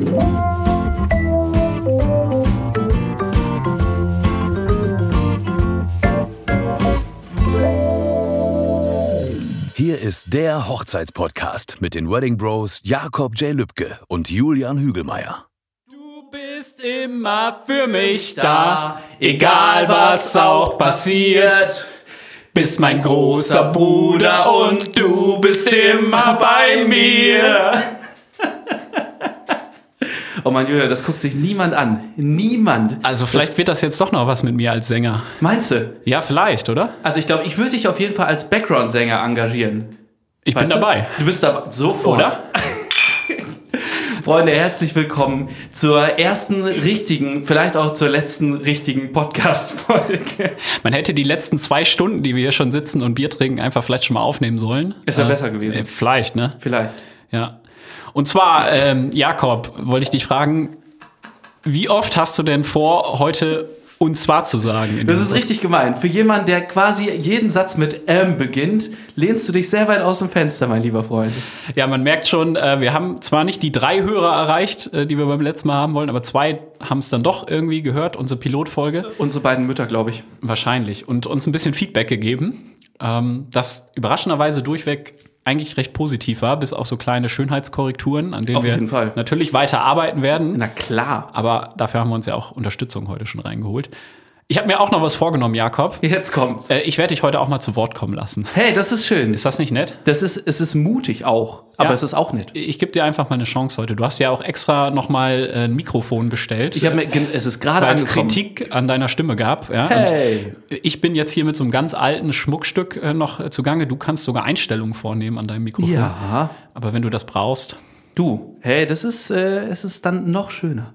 Hier ist der Hochzeitspodcast mit den Wedding Bros Jakob J. Lübke und Julian Hügelmeier. Du bist immer für mich da, egal was auch passiert. Bist mein großer Bruder und du bist immer bei mir. Oh mein Julia, das guckt sich niemand an. Niemand. Also vielleicht wird das jetzt doch noch was mit mir als Sänger. Meinst du? Ja, vielleicht, oder? Also ich glaube, ich würde dich auf jeden Fall als Background-Sänger engagieren. Ich bin Weißt du? dabei. Du bist dabei. Sofort. Oder? Freunde, herzlich willkommen zur ersten richtigen, vielleicht auch zur letzten richtigen Podcast-Folge. Man hätte die letzten zwei Stunden, die wir hier schon sitzen und Bier trinken, einfach vielleicht schon mal aufnehmen sollen. Es wär Äh, besser gewesen. äh, Vielleicht, ne? Vielleicht. Ja. Und zwar, ähm, Jakob, wollte ich dich fragen, wie oft hast du denn vor, heute und zwar zu sagen? Das ist richtig gemein. Für jemanden, der quasi jeden Satz mit ähm beginnt, lehnst du dich sehr weit aus dem Fenster, mein lieber Freund. Ja, man merkt schon, äh, wir haben zwar nicht die drei Hörer erreicht, äh, die wir beim letzten Mal haben wollen, aber zwei haben es dann doch irgendwie gehört, unsere Pilotfolge. Unsere beiden Mütter, glaube ich. Wahrscheinlich. Und uns ein bisschen Feedback gegeben, ähm, das überraschenderweise durchweg eigentlich recht positiv war, bis auf so kleine Schönheitskorrekturen, an denen Auf wir Fall. natürlich weiter arbeiten werden. Na klar. Aber dafür haben wir uns ja auch Unterstützung heute schon reingeholt. Ich habe mir auch noch was vorgenommen, Jakob. Jetzt kommt's. Äh, ich werde dich heute auch mal zu Wort kommen lassen. Hey, das ist schön. Ist das nicht nett? Das ist, es ist mutig auch, aber Ja. es ist auch nett. Ich gebe dir einfach mal eine Chance heute. Du hast ja auch extra noch mal äh, ein Mikrofon bestellt. Ich habe mir, es ist gerade weil es angekommen. Kritik an deiner Stimme gab. Ja? Hey. Und ich bin jetzt hier mit so einem ganz alten Schmuckstück äh, noch äh, zugange. Du kannst sogar Einstellungen vornehmen an deinem Mikrofon. Ja. Aber wenn du das brauchst, Du, hey, das ist, äh, es ist dann noch schöner.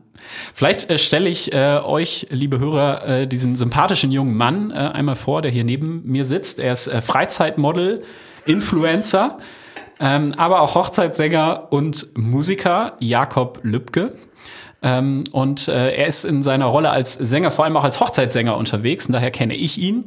Vielleicht äh, stelle ich äh, euch, liebe Hörer, äh, diesen sympathischen jungen Mann äh, einmal vor, der hier neben mir sitzt. Er ist äh, Freizeitmodel, Influencer, ähm, aber auch Hochzeitssänger und Musiker, Jakob Lübke. Ähm, und äh, er ist in seiner Rolle als Sänger, vor allem auch als Hochzeitssänger unterwegs, und daher kenne ich ihn.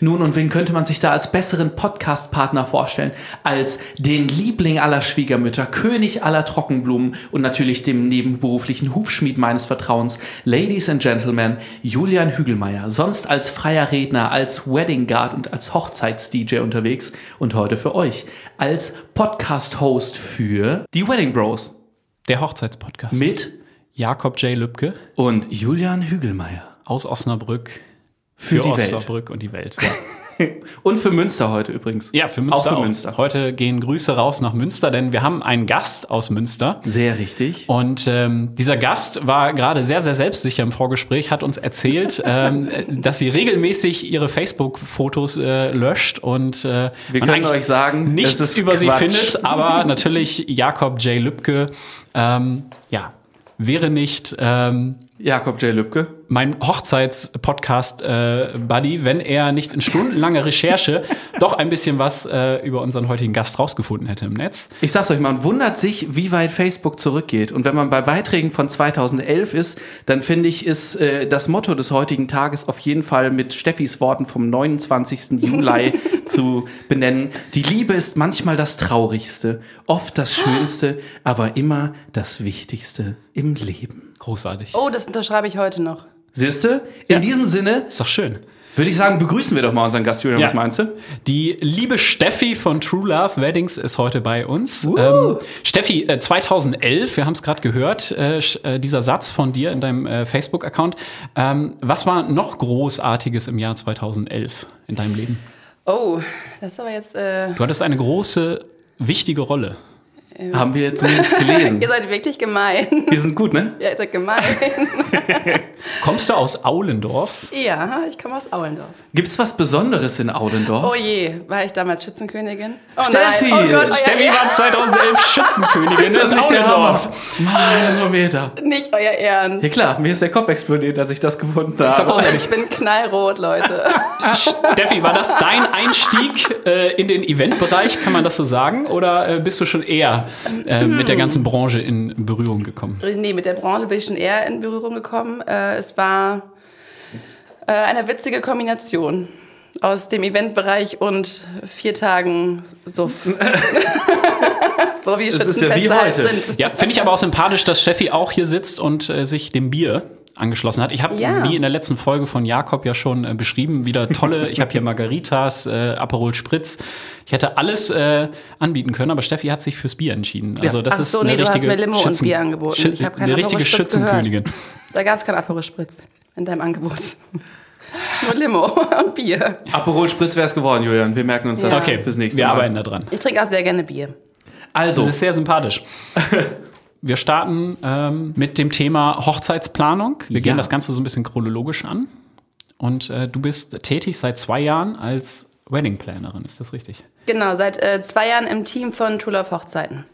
Nun, und wen könnte man sich da als besseren Podcast-Partner vorstellen, als den Liebling aller Schwiegermütter, König aller Trockenblumen und natürlich dem nebenberuflichen Hufschmied meines Vertrauens, Ladies and Gentlemen, Julian Hügelmeier, sonst als freier Redner, als Wedding Guard und als Hochzeits-DJ unterwegs und heute für euch als Podcast-Host für die Wedding Bros Der Hochzeitspodcast. mit Jakob J. Lübke und Julian Hügelmeier. aus Osnabrück Für die Welt. Osnabrück und die Welt. Ja. Und für Münster heute übrigens. Ja, für Münster. Auch für Münster. Heute gehen Grüße raus nach Münster, denn wir haben einen Gast aus Münster. Sehr richtig. Und ähm, dieser Gast war gerade sehr, sehr selbstsicher im Vorgespräch, hat uns erzählt, ähm, äh, dass sie regelmäßig ihre Facebook-Fotos äh, löscht und äh, Wir können euch sagen, nichts über sie Quatsch. findet, aber natürlich Jakob J. Lübke, ähm, ja, wäre nicht ähm, Jakob J. Lübke. Mein Hochzeits-Podcast-Buddy, wenn er nicht in stundenlanger Recherche doch ein bisschen was äh, über unseren heutigen Gast rausgefunden hätte im Netz. Ich sag's euch, man wundert sich, wie weit Facebook zurückgeht. Und wenn man bei Beiträgen von 2011 ist, dann finde ich, ist äh, das Motto des heutigen Tages auf jeden Fall mit Steffis Worten vom 29. Juli zu benennen. Die Liebe ist manchmal das Traurigste, oft das Schönste, aber immer das Wichtigste im Leben. Großartig. Oh, das unterschreibe ich heute noch. Siehste? In diesem Sinne Ist doch schön. würde ich sagen, begrüßen wir doch mal unseren Gast, Julian. Ja. Was meinst du? Die liebe Steffi von True Love Weddings ist heute bei uns. Ähm, Steffi, äh, 2011, wir haben es gerade gehört, äh, äh, dieser Satz von dir in deinem äh, Facebook-Account. Ähm, was war noch Großartiges im Jahr 2011 in deinem Leben? Oh, das ist aber jetzt. Äh, Du hattest eine große, wichtige Rolle. Haben wir zumindest gelesen. ihr seid wirklich gemein. Wir sind gut, ne? ja, ihr seid gemein. Kommst du aus Aulendorf? ja, ich komme aus Aulendorf. Gibt's was Besonderes in Audendorf? Oh je, war ich damals Schützenkönigin? Oh Steffi! nein, oh Gott, euer Steffi war 2011 Schützenkönigin Ist das nicht der Aulendorf. Manometer. Nicht euer Ernst. Ja klar, mir ist der Kopf explodiert, als ich das gefunden habe. großartig. Ich bin knallrot, Leute. Steffi, war das dein Einstieg äh, in den Eventbereich, kann man das so sagen? Oder äh, bist du schon eher äh, mit der ganzen Branche in Berührung gekommen? nee, mit der Branche bin ich schon eher in Berührung gekommen. Äh, es war äh, eine witzige Kombination aus dem Eventbereich und vier Tagen Suff. wo wir Es ist ja wie heute. sind. Ja, finde ich aber auch sympathisch, dass Steffi auch hier sitzt und äh, sich dem Bier angeschlossen hat. Ich habe, Ja. wie in der letzten Folge von Jakob ja schon äh, beschrieben, wieder tolle, ich habe hier Margaritas, äh, Aperol Spritz. Ich hätte alles äh, anbieten können, aber Steffi hat sich fürs Bier entschieden. Also das Ach ist so, eine nee, du hast richtige mir Limo und Schützen- Bier angeboten. Schü- Ich habe keine eine richtige gehört. Schützenkönigin. Da gab es kein Aperol Spritz in deinem Angebot. Nur Limo und Bier. Aperol Spritz wäre es geworden, Julian. Wir merken uns das Ja. Okay, fürs nächste wir Mal. arbeiten da dran. Ich trinke auch sehr gerne Bier. Also, Das ist sehr sympathisch. Wir starten ähm, mit dem Thema Hochzeitsplanung. Wir Ja. gehen das Ganze so ein bisschen chronologisch an. Und äh, du bist tätig seit zwei Jahren als Wedding Plannerin, ist das richtig? Genau, seit äh, zwei Jahren im Team von True Love Hochzeiten.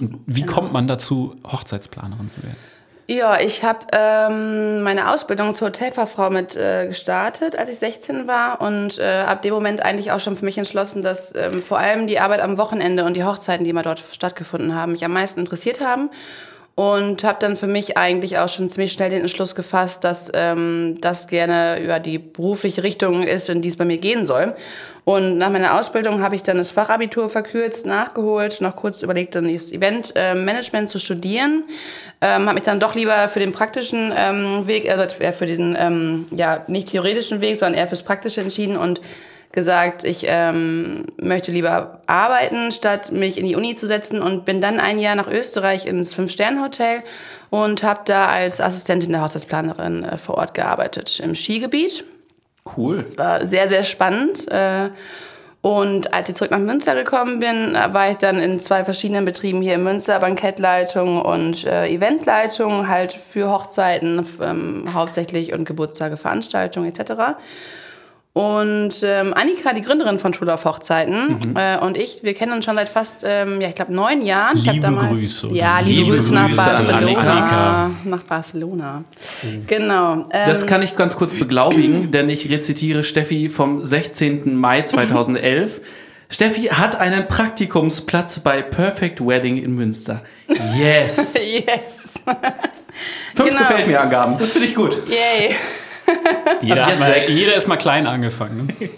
Und wie kommt man dazu, Hochzeitsplanerin zu werden? Ja, ich habe ähm, meine Ausbildung zur Hotelfachfrau mit äh, gestartet, als ich 16 war und äh, ab dem Moment eigentlich auch schon für mich entschlossen, dass ähm, vor allem die Arbeit am Wochenende und die Hochzeiten, die immer dort stattgefunden haben, mich am meisten interessiert haben und habe dann für mich eigentlich auch schon ziemlich schnell den Entschluss gefasst, dass ähm, das gerne über die berufliche Richtung ist, in die es bei mir gehen soll. Und nach meiner Ausbildung habe ich dann das Fachabitur verkürzt nachgeholt, noch kurz überlegt, dann das Eventmanagement zu studieren. Ähm, habe mich dann doch lieber für den praktischen ähm, Weg, äh, für diesen ähm, ja nicht theoretischen Weg, sondern eher fürs Praktische entschieden und gesagt, ich ähm, möchte lieber arbeiten, statt mich in die Uni zu setzen und bin dann ein Jahr nach Österreich ins Fünf-Sterne-Hotel und habe da als Assistentin der Haushaltsplanerin äh, vor Ort gearbeitet im Skigebiet. cool. War sehr, sehr spannend. Äh, und als ich zurück nach Münster gekommen bin, war ich dann in zwei verschiedenen Betrieben hier in Münster, Bankettleitung und äh, Eventleitung, halt für Hochzeiten ähm, hauptsächlich und Geburtstage, Veranstaltungen etc. Und ähm, Annika, die Gründerin von True Love Hochzeiten, äh, und ich, wir kennen uns schon seit fast, ähm, ja, ich glaube, neun Jahren. ich Liebe damals, Grüße? Ja, liebe, Liebe Grüße nach Grüße an Barcelona. Annika. Nach Barcelona. Genau. Ähm, Das kann ich ganz kurz beglaubigen, denn ich rezitiere Steffi vom 16. Mai 2011. Steffi hat einen Praktikumsplatz bei Perfect Wedding in Münster. Yes. yes. Fünf Genau. gefällt mir Angaben. Das finde ich gut. Yay. Jeder, hat mal, jeder ist mal klein angefangen. Ne?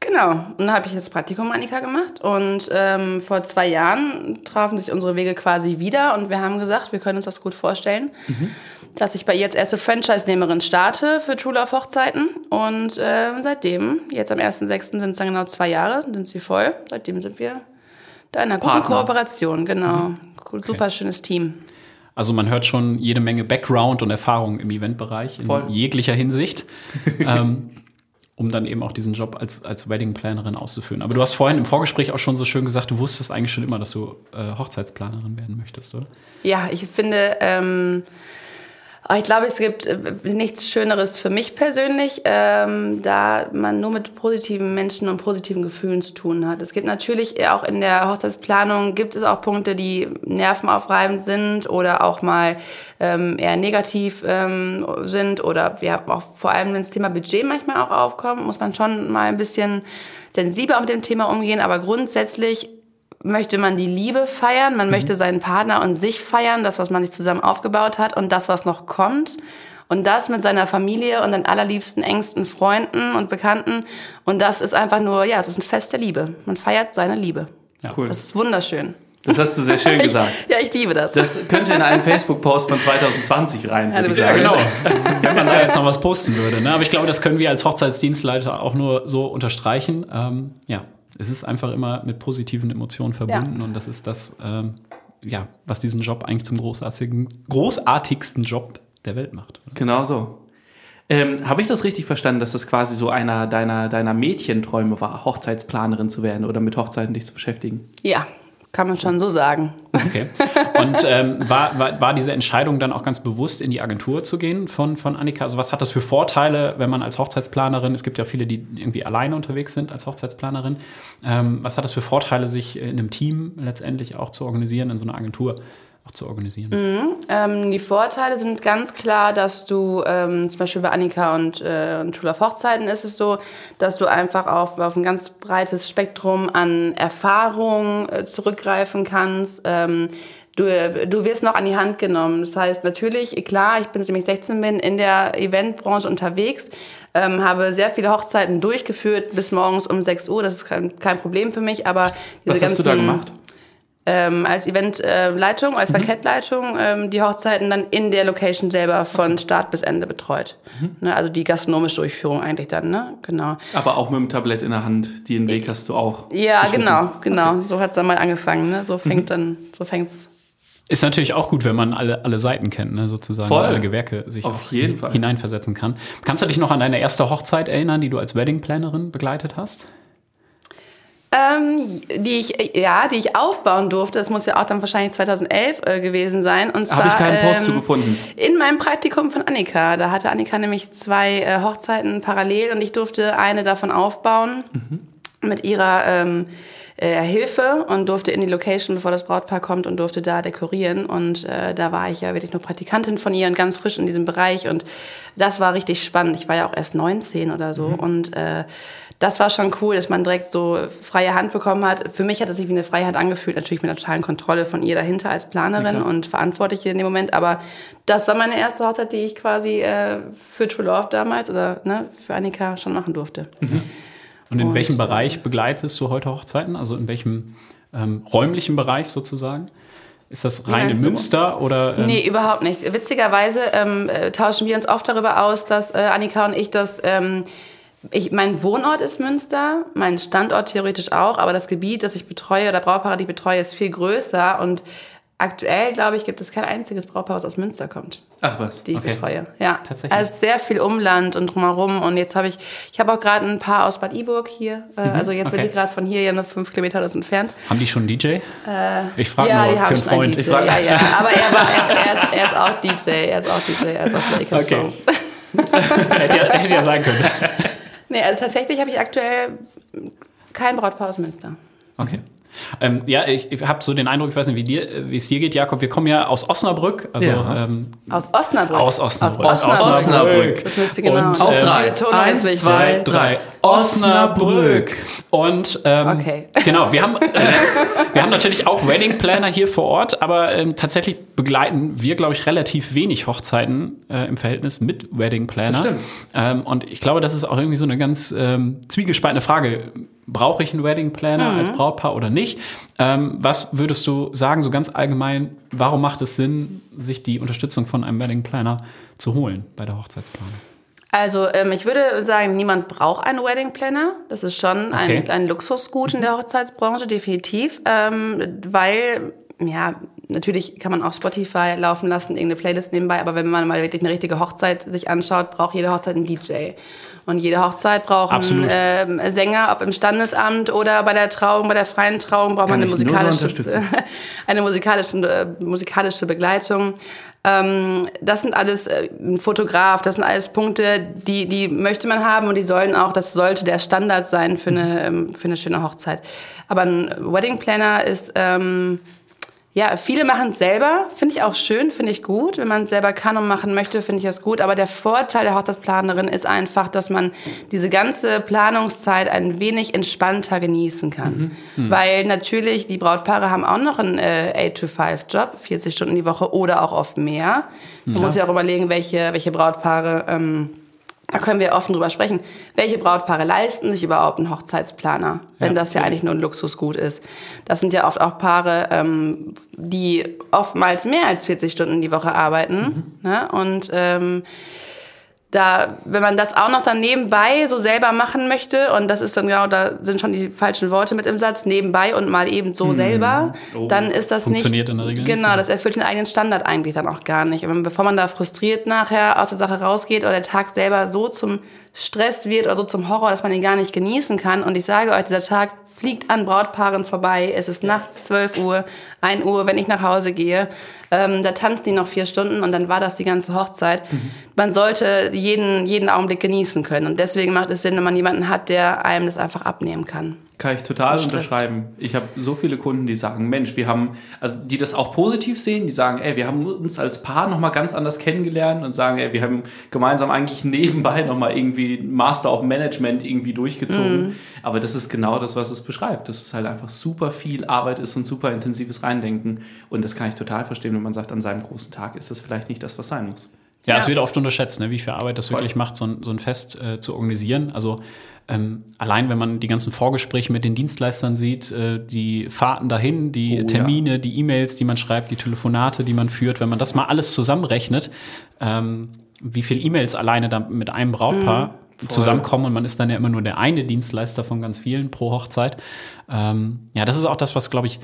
Genau. Und dann habe ich das Praktikum Annika gemacht und ähm, vor zwei Jahren trafen sich unsere Wege quasi wieder und wir haben gesagt, wir können uns das gut vorstellen, dass ich bei ihr als erste Franchise-Nehmerin starte für True Love Hochzeiten und äh, seitdem, jetzt am 1.6. sind es dann genau zwei Jahre, sind sie voll, seitdem sind wir da in einer guten Partner. Kooperation, genau. Cool, Super schönes Team. Also man hört schon jede Menge Background und Erfahrung im Eventbereich in Voll. jeglicher Hinsicht, ähm, um dann eben auch diesen Job als, als Wedding Plannerin auszuführen. Aber du hast vorhin im Vorgespräch auch schon so schön gesagt, du wusstest eigentlich schon immer, dass du äh, Hochzeitsplanerin werden möchtest, oder? Ja, ich finde, ähm, ich glaube, es gibt äh, nichts Schöneres für mich persönlich, ähm, da man nur mit positiven Menschen und positiven Gefühlen zu tun hat. Es gibt natürlich auch in der Hochzeitsplanung gibt es auch Punkte, die nervenaufreibend sind oder auch mal ähm, eher negativ ähm, sind oder wir haben auch vor allem, wenn das Thema Budget manchmal auch aufkommt, muss man schon mal ein bisschen sensibler mit dem Thema umgehen. Aber grundsätzlich möchte man die Liebe feiern, man möchte seinen Partner und sich feiern, das, was man sich zusammen aufgebaut hat und das, was noch kommt. Und das mit seiner Familie und den allerliebsten, engsten Freunden und Bekannten. Und das ist einfach nur, ja, es ist ein Fest der Liebe. Man feiert seine Liebe. Cool. Das ist wunderschön. Das hast du sehr schön gesagt. Ich, ja, ich liebe das. Das könnte in einen Facebook-Post von 2020 rein, Ja, würde sagen. ja Genau. Wenn man da jetzt noch was posten würde. Ne? Aber ich glaube, das können wir als Hochzeitsdienstleiter auch nur so unterstreichen. Ähm, ja, es ist einfach immer mit positiven Emotionen verbunden und das ist das, ähm, ja, was diesen Job eigentlich zum großartigen, großartigsten Job der Welt macht. Genau so. Ähm, Habe ich das richtig verstanden, dass das quasi so einer deiner, deiner Mädchenträume war, Hochzeitsplanerin zu werden oder mit Hochzeiten dich zu beschäftigen? ja, kann man schon so sagen. Okay. Und ähm, war, war, war diese Entscheidung dann auch ganz bewusst in die Agentur zu gehen von, von Annika? Also was hat das für Vorteile, wenn man als Hochzeitsplanerin, es gibt ja viele, die irgendwie alleine unterwegs sind als Hochzeitsplanerin, ähm, was hat das für Vorteile, sich in einem Team letztendlich auch zu organisieren, in so einer Agentur auch zu organisieren? Ähm, die Vorteile sind ganz klar, dass du ähm, zum Beispiel bei Annika und, äh, und True Love Hochzeiten ist es so, dass du einfach auf, auf ein ganz breites Spektrum an Erfahrung äh, zurückgreifen kannst. Ähm, du, du wirst noch an die Hand genommen. Das heißt natürlich, klar, ich bin seitdem ich 16 bin in der Eventbranche unterwegs, ähm, habe sehr viele Hochzeiten durchgeführt bis morgens um 6 Uhr. Das ist kein, kein Problem für mich, aber diese Was hast du da ganzen- gemacht? Ähm, als Eventleitung, als Parkettleitung ähm, die Hochzeiten dann in der Location selber von Start bis Ende betreut. Ne, also die gastronomische Durchführung eigentlich dann, ne? Genau. Aber auch mit dem Tablett in der Hand, den Weg hast du auch. Ja, beschritten. genau, genau. So hat's dann mal angefangen, ne? So fängt dann, so fängt's. Ist natürlich auch gut, wenn man alle, alle Seiten kennt, ne, sozusagen, Voll. alle Gewerke sich Auf auch jeden hin- Fall. hineinversetzen kann. Kannst du dich noch an deine erste Hochzeit erinnern, die du als Wedding-Plannerin begleitet hast? Ähm, die ich, ja, die ich aufbauen durfte, das muss ja auch dann wahrscheinlich 2011 äh, gewesen sein. Und zwar Habe ich keinen Post ähm, zu gefunden. In meinem Praktikum von Annika. Da hatte Annika nämlich zwei äh, Hochzeiten parallel und ich durfte eine davon aufbauen mit ihrer ähm, äh, Hilfe und durfte in die Location, bevor das Brautpaar kommt und durfte da dekorieren. Und äh, da war ich ja wirklich nur Praktikantin von ihr und ganz frisch in diesem Bereich. Und das war richtig spannend. Ich war ja auch erst 19 oder so. Und äh, das war schon cool, dass man direkt so freie Hand bekommen hat. Für mich hat es sich wie eine Freiheit angefühlt, natürlich mit einer totalen Kontrolle von ihr dahinter als Planerin und Verantwortliche in dem Moment. Aber das war meine erste Hochzeit, die ich quasi äh, für True Love damals oder ne, für Annika schon machen durfte. Und in Und, welchem Bereich begleitest du heute Hochzeiten? Also in welchem ähm, räumlichen Bereich sozusagen? Ist das rein in meinst du? Münster oder? Ähm, Nee, überhaupt nicht. Witzigerweise ähm, äh, tauschen wir uns oft darüber aus, dass äh, Annika und ich das. Ähm, ich, mein Wohnort ist Münster, mein Standort theoretisch auch, aber das Gebiet, das ich betreue oder Braupaare, die ich betreue, ist viel größer und aktuell, glaube ich, gibt es kein einziges Brautpaar, was aus Münster kommt, Ach was. die ich Okay. betreue. Ja, Tatsächlich. Also sehr viel Umland und drumherum und jetzt habe ich, ich habe auch gerade ein paar aus Bad Iburg hier, äh, also jetzt sind Okay. die gerade von hier ja nur fünf Kilometer das entfernt. Haben die schon einen DJ? ich frage Äh, ja, nur die für haben einen schon einen Freund. DJ. Ich frag- Ja, ja, aber er, war, er, er, ist, er ist auch DJ, er ist auch DJ, er ist aus Welcome Okay. Hätte, ja, hätte ja sein können. Nee, also tatsächlich habe ich aktuell kein Brautpaar aus Münster. Okay. Ähm, ja, ich, ich habe so den Eindruck, ich weiß nicht, wie dir, äh, wie es dir geht, Jakob. Wir kommen ja aus Osnabrück, also Ja. ähm, Aus Osnabrück. aus Osnabrück. Aus Osnabrück. Osnabrück. Das müsste genau. Und, Auf ähm, drei. Betonung Eins, zwei, drei. Osnabrück. Und ähm, Okay. genau, wir haben, äh, wir haben natürlich auch Wedding Planner hier vor Ort, aber ähm, tatsächlich begleiten wir, glaube ich, relativ wenig Hochzeiten äh, im Verhältnis mit Wedding Planner. Das stimmt. Ähm, und ich glaube, das ist auch irgendwie so eine ganz ähm, zwiegespaltene Frage. Brauche ich einen Wedding Planner Mhm. als Brautpaar oder nicht? Ähm, was würdest du sagen, so ganz allgemein, warum macht es Sinn, sich die Unterstützung von einem Wedding Planner zu holen bei der Hochzeitsplanung? Also ähm, ich würde sagen, niemand braucht einen Wedding Planner. Das ist schon Okay. ein, ein Luxusgut in der Hochzeitsbranche, definitiv. Ähm, weil, ja, natürlich kann man auch Spotify laufen lassen, irgendeine Playlist nebenbei, aber wenn man mal wirklich eine richtige Hochzeit sich anschaut, braucht jede Hochzeit einen DJ. Und jede Hochzeit braucht Absolut. einen ähm, Sänger, ob im Standesamt oder bei der Trauung, bei der freien Trauung braucht Kann man eine so musikalische, unterstützen. eine musikalische, äh, musikalische Begleitung. Ähm, das sind alles äh, ein Fotograf, das sind alles Punkte, die, die möchte man haben und die sollen auch, das sollte der Standard sein für eine, ähm, für eine schöne Hochzeit. Aber ein Wedding Planner ist, ähm, ja, viele machen es selber, finde ich auch schön, finde ich gut. Wenn man es selber kann und machen möchte, finde ich das gut. Aber der Vorteil der Hochzeitsplanerin ist einfach, dass man diese ganze Planungszeit ein wenig entspannter genießen kann. Weil natürlich die Brautpaare haben auch noch einen äh, 8-to-5-Job, 40 Stunden die Woche oder auch oft mehr. Man muss ja auch überlegen, welche, welche Brautpaare... Ähm, da können wir offen drüber sprechen. Welche Brautpaare leisten sich überhaupt einen Hochzeitsplaner, wenn Ja. das ja eigentlich nur ein Luxusgut ist? Das sind ja oft auch Paare, ähm, die oftmals mehr als 40 Stunden die Woche arbeiten. Ne? Und ähm, da, wenn man das auch noch dann nebenbei so selber machen möchte, und das ist dann genau, da sind schon die falschen Worte mit im Satz, nebenbei und mal eben so selber, dann ist das Funktioniert nicht. in der Regel. Genau, das erfüllt den eigenen Standard eigentlich dann auch gar nicht. Und bevor man da frustriert nachher aus der Sache rausgeht oder der Tag selber so zum Stress wird oder so zum Horror, dass man ihn gar nicht genießen kann. Und ich sage euch, dieser Tag fliegt an Brautpaaren vorbei. Es ist nachts 12 Uhr, 1 Uhr, wenn ich nach Hause gehe. Ähm, da tanzt die noch vier Stunden und dann war das die ganze Hochzeit. Man sollte jeden, jeden Augenblick genießen können. Und deswegen macht es Sinn, wenn man jemanden hat, der einem das einfach abnehmen kann. Kann ich total unterschreiben. Ich habe so viele Kunden, die sagen, Mensch, wir haben, also die das auch positiv sehen, die sagen, ey, wir haben uns als Paar nochmal ganz anders kennengelernt und sagen, ey, wir haben gemeinsam eigentlich nebenbei nochmal irgendwie Master of Management irgendwie durchgezogen. Aber das ist genau das, was es beschreibt. Dass es halt einfach super viel Arbeit ist und super intensives Reindenken. Und das kann ich total verstehen, wenn man sagt, an seinem großen Tag ist das vielleicht nicht das, was sein muss. Ja, Ja. es wird oft unterschätzt, ne, wie viel Arbeit das wirklich macht, so ein, so ein Fest äh, zu organisieren. Also ähm, allein, wenn man die ganzen Vorgespräche mit den Dienstleistern sieht, äh, die Fahrten dahin, die Oh, ja. Termine, die E-Mails, die man schreibt, die Telefonate, die man führt, wenn man das mal alles zusammenrechnet, ähm, wie viel E-Mails alleine da mit einem Brautpaar zusammenkommen und man ist dann ja immer nur der eine Dienstleister von ganz vielen pro Hochzeit. Ähm, ja, das ist auch das, was, glaube ich,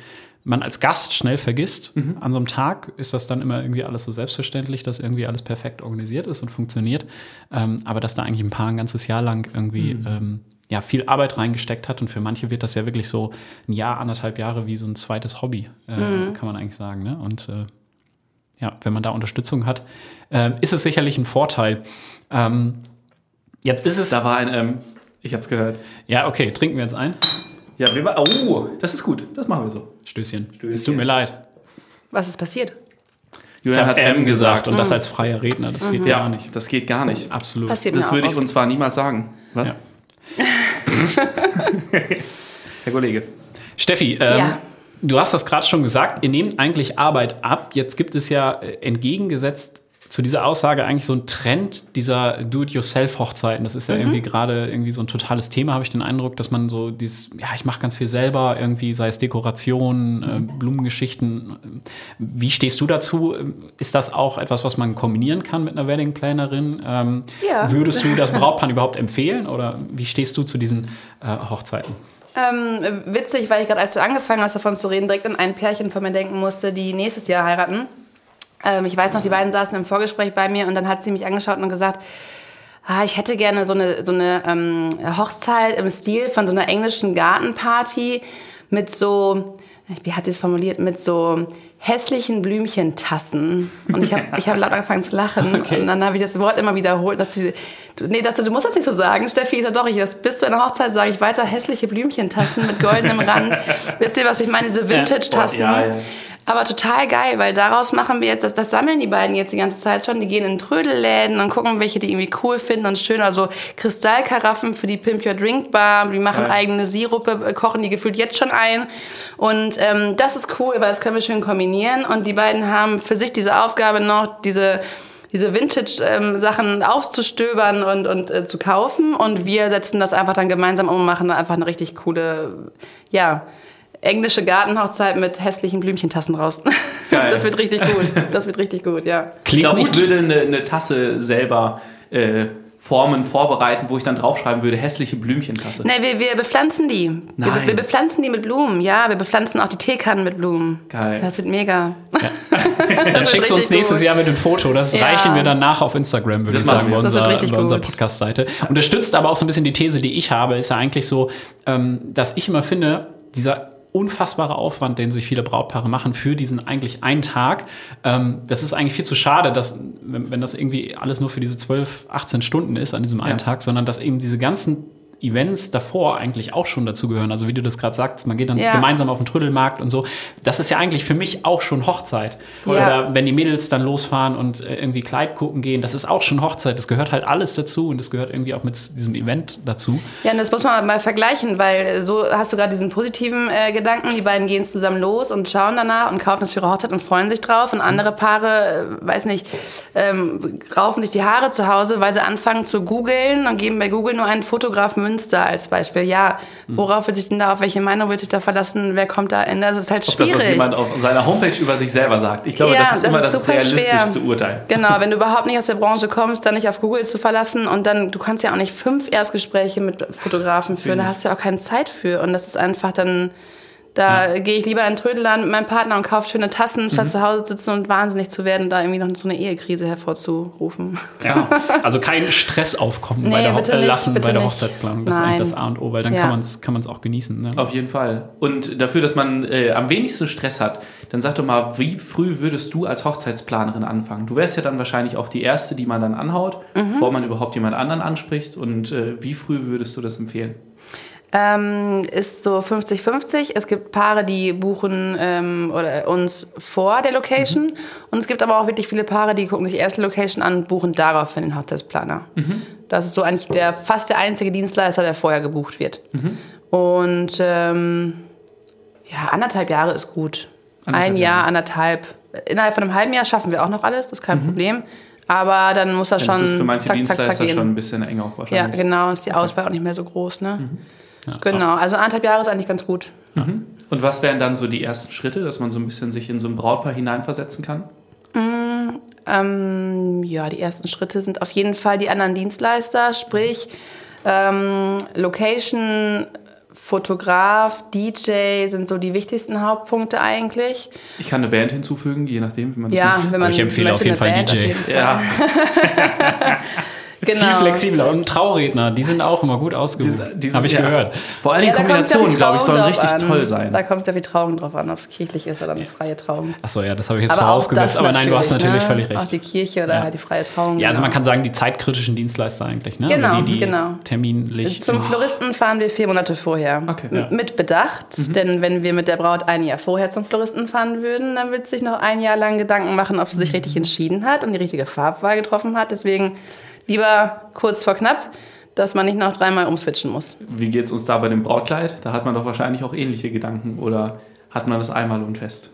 man als Gast schnell vergisst. An so einem Tag ist das dann immer irgendwie alles so selbstverständlich, dass irgendwie alles perfekt organisiert ist und funktioniert. Ähm, aber dass da eigentlich ein Paar ein ganzes Jahr lang irgendwie ähm, ja, viel Arbeit reingesteckt hat. Und für manche wird das ja wirklich so ein Jahr, anderthalb Jahre wie so ein zweites Hobby, äh, kann man eigentlich sagen. Ne? Und äh, ja, wenn man da Unterstützung hat, äh, ist es sicherlich ein Vorteil. Ähm, jetzt ist es. Da war ein, ähm, ich hab's gehört. Ja, okay, trinken wir jetzt ein. Ja, wir war, oh, das ist gut. Das machen wir so. Stößchen. Es tut mir leid. Was ist passiert? Julian habe M gesagt und das als freier Redner, das geht Ja, gar nicht. das geht gar nicht. Absolut. Passiert Das würde ich uns zwar niemals sagen. Was? Ja. Herr Kollege. Steffi, ähm, Ja. du hast das gerade schon gesagt, ihr nehmt eigentlich Arbeit ab. Jetzt gibt es ja äh, entgegengesetzt zu dieser Aussage eigentlich so ein Trend dieser Do-it-yourself-Hochzeiten. Das ist Mhm. ja irgendwie gerade irgendwie so ein totales Thema, habe ich den Eindruck, dass man so dieses, ja, ich mache ganz viel selber, irgendwie, sei es Dekoration, äh, Blumengeschichten. Wie stehst du dazu? Ist das auch etwas, was man kombinieren kann mit einer Wedding-Plannerin? Ähm, Ja. Würdest du das Brautpaar überhaupt empfehlen oder wie stehst du zu diesen äh, Hochzeiten? Ähm, witzig, weil ich gerade, als du angefangen hast, davon zu reden, direkt an ein Pärchen von mir denken musste, die nächstes Jahr heiraten. Ähm, ich weiß noch, die beiden saßen im Vorgespräch bei mir und dann hat sie mich angeschaut und gesagt, ah, ich hätte gerne so eine, so eine ähm, Hochzeit im Stil von so einer englischen Gartenparty mit so, wie hat sie es formuliert, mit so hässlichen Blümchentassen. Und ich habe ich hab laut angefangen zu lachen. Okay. Und dann habe ich das Wort immer wiederholt, dass sie, du, nee, dass du, du musst das nicht so sagen, Steffi. Ich sag doch, ich, das, bis zu einer Hochzeit sage ich weiter hässliche Blümchentassen mit goldenem Rand. Wisst ihr, was ich meine? Diese Vintage-Tassen. Ja, ja. Aber total geil, weil daraus machen wir jetzt, das, das sammeln die beiden jetzt die ganze Zeit schon. Die gehen in Trödelläden und gucken, welche die irgendwie cool finden und schön. Also Kristallkaraffen für die Pimp Your Drink Bar. Die machen Geil. eigene Sirupe, äh, kochen die gefühlt jetzt schon ein. Und ähm, das ist cool, weil das können wir schön kombinieren. Und die beiden haben für sich diese Aufgabe noch, diese diese Vintage-Sachen aufzustöbern und, und äh, zu kaufen. Und wir setzen das einfach dann gemeinsam um und machen einfach eine richtig coole, ja, englische Gartenhochzeit mit hässlichen Blümchentassen raus. Geil. Das wird richtig gut. Das wird richtig gut, ja. Ich Klingt glaube, ich gut. würde eine, eine Tasse selber äh, formen, vorbereiten, wo ich dann draufschreiben würde, hässliche Blümchentasse. Nee, wir, wir bepflanzen die. Wir, Nein. wir bepflanzen die mit Blumen. Ja, wir bepflanzen auch die Teekannen mit Blumen. Geil. Das wird mega. Dann schickst du uns nächstes gut. Jahr mit dem Foto. Das Ja. reichen wir dann nach auf Instagram, würde ich sagen, bei wir. Das wird unserer, bei. Podcast-Seite. Unterstützt aber auch so ein bisschen die These, die ich habe, ist ja eigentlich so, ähm, dass ich immer finde, dieser unfassbare Aufwand, den sich viele Brautpaare machen für diesen eigentlich einen Tag, ähm, das ist eigentlich viel zu schade, dass, wenn, wenn das irgendwie alles nur für diese 12, 18 Stunden ist an diesem einen Tag, sondern dass eben diese ganzen Events davor eigentlich auch schon dazu gehören. Also wie du das gerade sagst, man geht dann Ja. gemeinsam auf den Trödelmarkt und so. Das ist ja eigentlich für mich auch schon Hochzeit. Ja. Oder wenn die Mädels dann losfahren und äh, irgendwie Kleid gucken gehen, das ist auch schon Hochzeit. Das gehört halt alles dazu und das gehört irgendwie auch mit diesem Event dazu. Ja, und das muss man mal vergleichen, weil so hast du gerade diesen positiven äh, Gedanken. Die beiden gehen zusammen los und schauen danach und kaufen das für ihre Hochzeit und freuen sich drauf. Und andere Paare, äh, weiß nicht, ähm, raufen sich die Haare zu Hause, weil sie anfangen zu googeln und geben bei Google nur einen Fotograf Münster als Beispiel. Ja, worauf will sich denn da, auf welche Meinung will sich da verlassen? Wer kommt da in? Das ist halt Ob das, was schwierig. jemand auf seiner Homepage über sich selber sagt. Ich glaube, Ja, das ist das immer ist das realistischste schwer. Urteil. Genau, wenn du überhaupt nicht aus der Branche kommst, dann nicht auf Google zu verlassen und dann, du kannst ja auch nicht fünf Erstgespräche mit Fotografen führen, da hast du ja auch keine Zeit für und das ist einfach dann, da gehe ich lieber in den Trödelladen mit meinem Partner und kaufe schöne Tassen, Mhm. statt zu Hause zu sitzen und wahnsinnig zu werden, da irgendwie noch so eine Ehekrise hervorzurufen. Ja. Also kein Stressaufkommen bei Nee, der, Ho bitte äh, nicht, lassen bitte bei der nicht. Hochzeitsplanung. Das ist Nein. eigentlich das A und O, weil dann Ja. kann man es kann man's auch genießen. Ne? Auf jeden Fall. Und dafür, dass man äh, am wenigsten Stress hat, dann sag doch mal, wie früh würdest du als Hochzeitsplanerin anfangen? Du wärst ja dann wahrscheinlich auch die Erste, die man dann anhaut, Mhm. bevor man überhaupt jemand anderen anspricht. Und äh, wie früh würdest du das empfehlen? Ähm, ist so 50-50. Es gibt Paare, die buchen ähm, oder uns vor der Location. Und es gibt aber auch wirklich viele Paare, die gucken sich erst die Location an und buchen daraufhin den Hochzeitsplaner. Das ist so eigentlich der, fast der einzige Dienstleister, der vorher gebucht wird. Und ähm, ja, anderthalb Jahre ist gut. Anderthalb Ein Jahr, Jahre. anderthalb. Innerhalb von einem halben Jahr schaffen wir auch noch alles, das ist kein Problem. Aber dann muss er Ja, schon das ist für manche zack, zack, zack Dienstleister gehen. schon ein bisschen eng auch ja, wahrscheinlich. genau, ist die Auswahl auch nicht mehr so groß. Ne? Mhm. Genau, also anderthalb Jahre ist eigentlich ganz gut. Und was wären dann so die ersten Schritte, dass man so ein bisschen sich in so ein Brautpaar hineinversetzen kann? Ähm, ja, die ersten Schritte sind auf jeden Fall die anderen Dienstleister, sprich ähm, Location, Fotograf, DJ sind so die wichtigsten Hauptpunkte eigentlich. Ich kann eine Band hinzufügen, je nachdem, wie man das Ja, möchte. wenn man ich empfehle auf jeden Fall Band DJ. auf jeden Fall. Ja, Genau. Viel flexibler. Und Trauredner, die sind auch immer gut ausgesucht. Habe ich ja. gehört. Vor allem Ja, die da kommt's ja Kombinationen, glaube ich, sollen richtig an. toll sein. Da kommt es ja die Trauung drauf an, ob es kirchlich ist oder eine freie Trauung. Achso, ja, das habe ich jetzt Aber auch vorausgesetzt. Aber nein, du hast natürlich ne? völlig Auch recht. die Kirche oder Ja. halt die freie Trauung. Ja, also genau. man kann sagen, die zeitkritischen Dienstleister eigentlich, ne? Genau, also die, die genau. terminlich. Zum Floristen fahren wir vier Monate vorher. Okay. Mit Bedacht, denn wenn wir mit der Braut ein Jahr vorher zum Floristen fahren würden, dann wird sich noch ein Jahr lang Gedanken machen, ob sie sich richtig entschieden hat und die richtige Farbwahl getroffen hat. Deswegen lieber kurz vor knapp, dass man nicht noch dreimal umswitchen muss. Wie geht es uns da bei dem Brautkleid? Da hat man doch wahrscheinlich auch ähnliche Gedanken. Oder hat man das einmal und fest?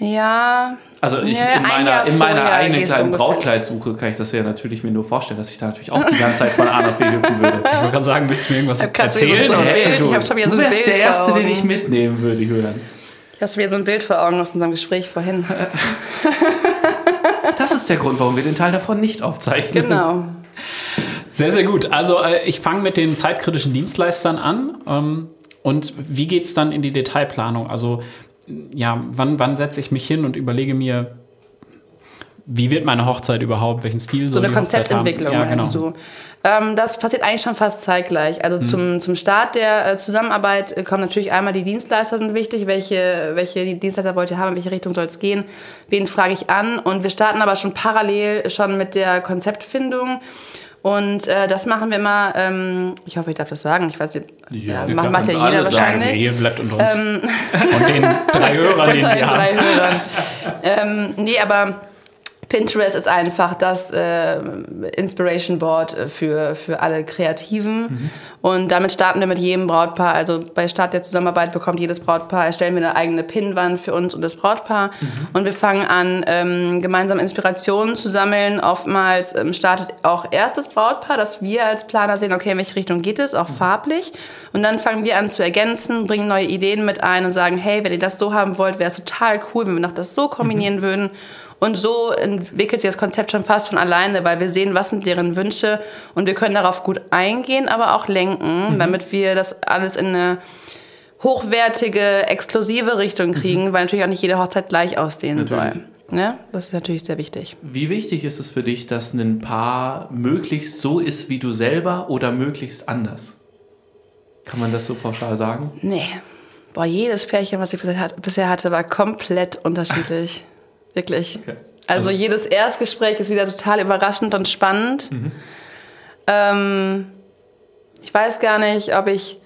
Ja, Also ich, Ja, in ein meiner, in meiner eigenen du kleinen. Brautkleidsuche kann ich das ja natürlich mir nur vorstellen, dass ich da natürlich auch die ganze Zeit von A nach B hüpfen würde. Ich wollte gerade sagen, willst du mir irgendwas so erzählen? so ein? Bild. Ich hab schon wieder du so ein wärst Bild der Erste, den ich mitnehmen würde, Julian. ich habe schon wieder so ein Bild vor Augen aus unserem Gespräch vorhin. Das ist der Grund, warum wir den Teil davon nicht aufzeichnen. Genau. Sehr, sehr gut. Also äh, ich fange mit den zeitkritischen Dienstleistern an. Ähm, und wie geht es dann in die Detailplanung? Also ja, wann, wann setze ich mich hin und überlege mir, wie wird meine Hochzeit überhaupt? Welchen Stil So soll eine die Hochzeit haben? Konzeptentwicklung ja, meinst genau. du? Ähm, das passiert eigentlich schon fast zeitgleich. Also zum, zum Start der äh, Zusammenarbeit äh, kommen natürlich einmal die Dienstleister sind wichtig. Welche, welche Dienstleister wollt ihr haben? In welche Richtung soll es gehen? Wen frage ich an? Und wir starten aber schon parallel schon mit der Konzeptfindung. Und äh, das machen wir immer, ähm, ich hoffe, ich darf das sagen, ich weiß nicht, Ja, ja, macht, macht ja jeder alle sagen. wahrscheinlich. Ihr bleibt unter uns. und den drei Hörern, den wir drei haben. Hörern. ähm, nee, aber Pinterest ist einfach das äh, Inspiration Board äh, für, für alle Kreativen. Und damit starten wir mit jedem Brautpaar. Also bei Start der Zusammenarbeit bekommt jedes Brautpaar, erstellen wir eine eigene Pinnwand für uns und das Brautpaar. Und wir fangen an, ähm, gemeinsam Inspirationen zu sammeln. Oftmals ähm, startet auch erst das Brautpaar, dass wir als Planer sehen, okay, in welche Richtung geht es, auch farblich. Und dann fangen wir an zu ergänzen, bringen neue Ideen mit ein und sagen, hey, wenn ihr das so haben wollt, wäre es total cool, wenn wir noch das so kombinieren würden. Und so entwickelt sich das Konzept schon fast von alleine, weil wir sehen, was sind deren Wünsche und wir können darauf gut eingehen, aber auch lenken, damit wir das alles in eine hochwertige, exklusive Richtung kriegen, weil natürlich auch nicht jede Hochzeit gleich aussehen Natürlich. soll. Ne? Das ist natürlich sehr wichtig. Wie wichtig ist es für dich, dass ein Paar möglichst so ist wie du selber oder möglichst anders? Kann man das so pauschal sagen? Nee. Boah, jedes Pärchen, was ich bisher hatte, war komplett unterschiedlich. Wirklich. Okay. Also, jedes Erstgespräch ist wieder total überraschend und spannend. Ähm, ich weiß gar nicht, ob ich,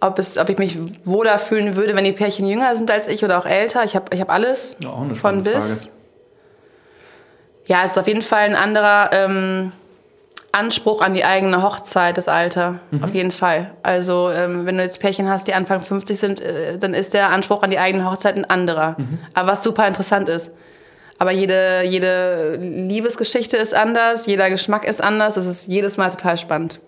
ob, es, ob ich mich wohler fühlen würde, wenn die Pärchen jünger sind als ich oder auch älter. Ich habe ich hab alles Ja, von bis. Frage. Ja, es ist auf jeden Fall ein anderer ähm, Anspruch an die eigene Hochzeit, das Alter. Mhm. Auf jeden Fall. Also, ähm, wenn du jetzt Pärchen hast, die Anfang 50 sind, äh, dann ist der Anspruch an die eigene Hochzeit ein anderer. Mhm. Aber was super interessant ist. Aber jede, jede Liebesgeschichte ist anders, jeder Geschmack ist anders. Es ist jedes Mal total spannend.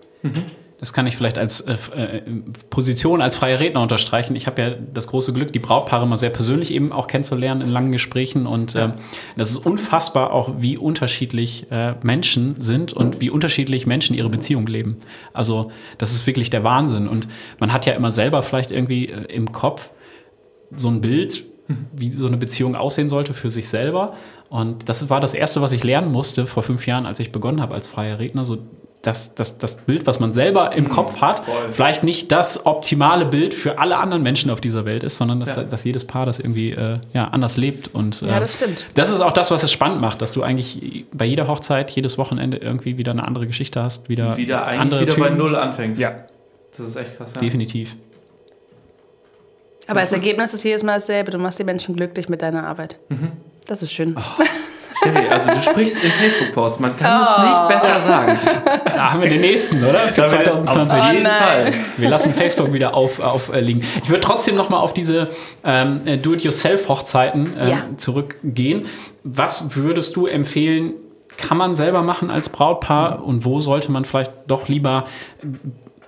Das kann ich vielleicht als äh, äh, Position als freier Redner unterstreichen. Ich habe ja das große Glück, die Brautpaare mal sehr persönlich eben auch kennenzulernen in langen Gesprächen. Und ähm, das ist unfassbar auch, wie unterschiedlich äh, Menschen sind und wie unterschiedlich Menschen ihre Beziehung leben. Also das ist wirklich der Wahnsinn. Und man hat ja immer selber vielleicht irgendwie äh, im Kopf so ein Bild, wie so eine Beziehung aussehen sollte für sich selber. Und das war das Erste, was ich lernen musste vor fünf Jahren, als ich begonnen habe als freier Redner. So das, das, das Bild, was man selber im Kopf hat, voll. vielleicht nicht das optimale Bild für alle anderen Menschen auf dieser Welt ist, sondern dass, Ja. dass jedes Paar das irgendwie äh, ja, anders lebt. Und, äh, Ja, das stimmt. Das ist auch das, was es spannend macht, dass du eigentlich bei jeder Hochzeit, jedes Wochenende irgendwie wieder eine andere Geschichte hast, wieder, Wieder andere wieder bei. Null anfängst. Ja. Das ist echt krass. Ja. Definitiv. Aber das Ergebnis ist jedes Mal dasselbe. Du machst die Menschen glücklich mit deiner Arbeit. Mhm. Das ist schön. Sherry, also du sprichst in Facebook-Posts, man kann Oh. es nicht besser sagen. Da haben wir den nächsten, oder? Für Da wir- 2020. Auf jeden Oh. Fall. Wir lassen Facebook wieder auf, auf äh, liegen. Ich würde trotzdem noch mal auf diese ähm, Do-it-yourself-Hochzeiten ähm, Ja. zurückgehen. Was würdest du empfehlen, kann man selber machen als Brautpaar und wo sollte man vielleicht doch lieber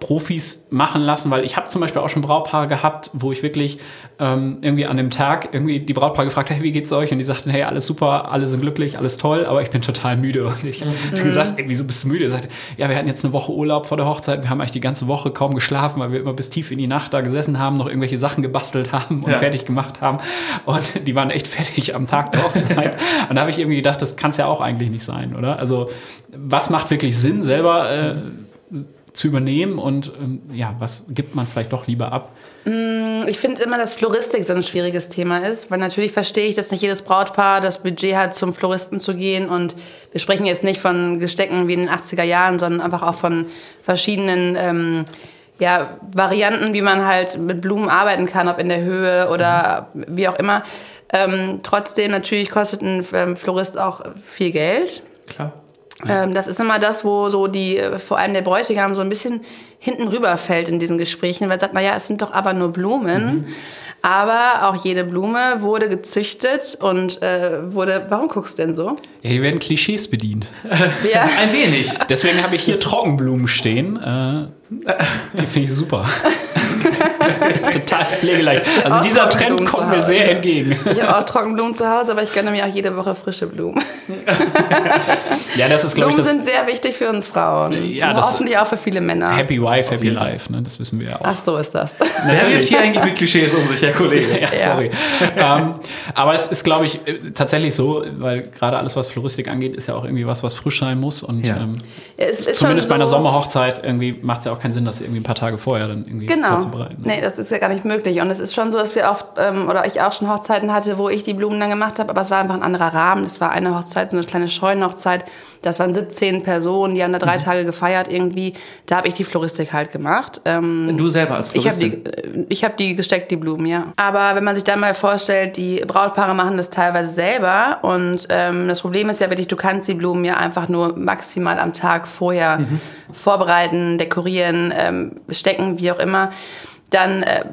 Profis machen lassen, weil ich habe zum Beispiel auch schon Brautpaare gehabt, wo ich wirklich ähm, irgendwie an dem Tag irgendwie die Brautpaare gefragt habe, hey, wie geht's euch? Und die sagten, hey, alles super, alle sind glücklich, alles toll, aber ich bin total müde. Und ich habe Mhm. gesagt, ey, wieso bist du müde? Er sagte, ja, wir hatten jetzt eine Woche Urlaub vor der Hochzeit, wir haben eigentlich die ganze Woche kaum geschlafen, weil wir immer bis tief in die Nacht da gesessen haben, noch irgendwelche Sachen gebastelt haben und Ja. fertig gemacht haben. Und die waren echt fertig am Tag der Hochzeit. und da habe ich irgendwie gedacht, das kann es ja auch eigentlich nicht sein, oder? Also was macht wirklich Sinn, selber äh, zu übernehmen und ähm, ja, was gibt man vielleicht doch lieber ab? Ich finde immer, dass Floristik so ein schwieriges Thema ist, weil natürlich verstehe ich, dass nicht jedes Brautpaar das Budget hat, zum Floristen zu gehen. Und wir sprechen jetzt nicht von Gestecken wie in den 80er Jahren, sondern einfach auch von verschiedenen ähm, ja, Varianten, wie man halt mit Blumen arbeiten kann, ob in der Höhe oder wie auch immer. Ähm, trotzdem, natürlich kostet ein ähm, Florist auch viel Geld. Klar. Ähm, das ist immer das, wo so die, vor allem der Bräutigam so ein bisschen hinten rüberfällt in diesen Gesprächen, weil er sagt, naja, es sind doch aber nur Blumen. Aber auch jede Blume wurde gezüchtet und äh, wurde, warum guckst du denn so? Ja, hier werden Klischees bedient. Ja. Ein wenig. Deswegen habe ich hier Trockenblumen stehen. Äh, die finde ich super. Total pflegeleicht. Also Auch dieser Trend kommt mir sehr entgegen. Ich habe auch Trockenblumen zu Hause, aber ich gönne mir auch jede Woche frische Blumen. Ja, das ist, glaube Blumen ich, das sind sehr wichtig für uns Frauen. Ja, das- hoffentlich auch für viele Männer. Happy Wife, Happy Life. Ne? Das wissen wir ja auch. Ach, so ist das. Wer wirft hier eigentlich mit Klischees um sich, Herr Kollege? Ja, sorry. ähm, aber es ist, glaube ich, äh, tatsächlich so, weil gerade alles, was Floristik angeht, ist ja auch irgendwie was, was frisch sein muss. Und Ja. ähm, Ja, es ist zumindest schon bei einer so- Sommerhochzeit irgendwie macht es ja auch keinen Sinn, das irgendwie ein paar Tage vorher dann irgendwie Genau. vorzubereiten. Nee, das ist ja gar nicht möglich. Und es ist schon so, dass wir auch, ähm, oder ich auch schon Hochzeiten hatte, wo ich die Blumen dann gemacht habe, aber es war einfach ein anderer Rahmen. Das war eine Hochzeit, so eine kleine Scheunenhochzeit. Das waren 17 Personen, die haben da drei Mhm. Tage gefeiert irgendwie. Da habe ich die Floristik halt gemacht. Ähm, Du selber als ich habe Floristin. die, äh, ich hab die gesteckt, die Blumen, ja. Aber wenn man sich dann mal vorstellt, die Brautpaare machen das teilweise selber. Und ähm, das Problem ist ja wirklich, du kannst die Blumen ja einfach nur maximal am Tag vorher Mhm. vorbereiten, dekorieren, ähm, stecken, wie auch immer. Dann, äh,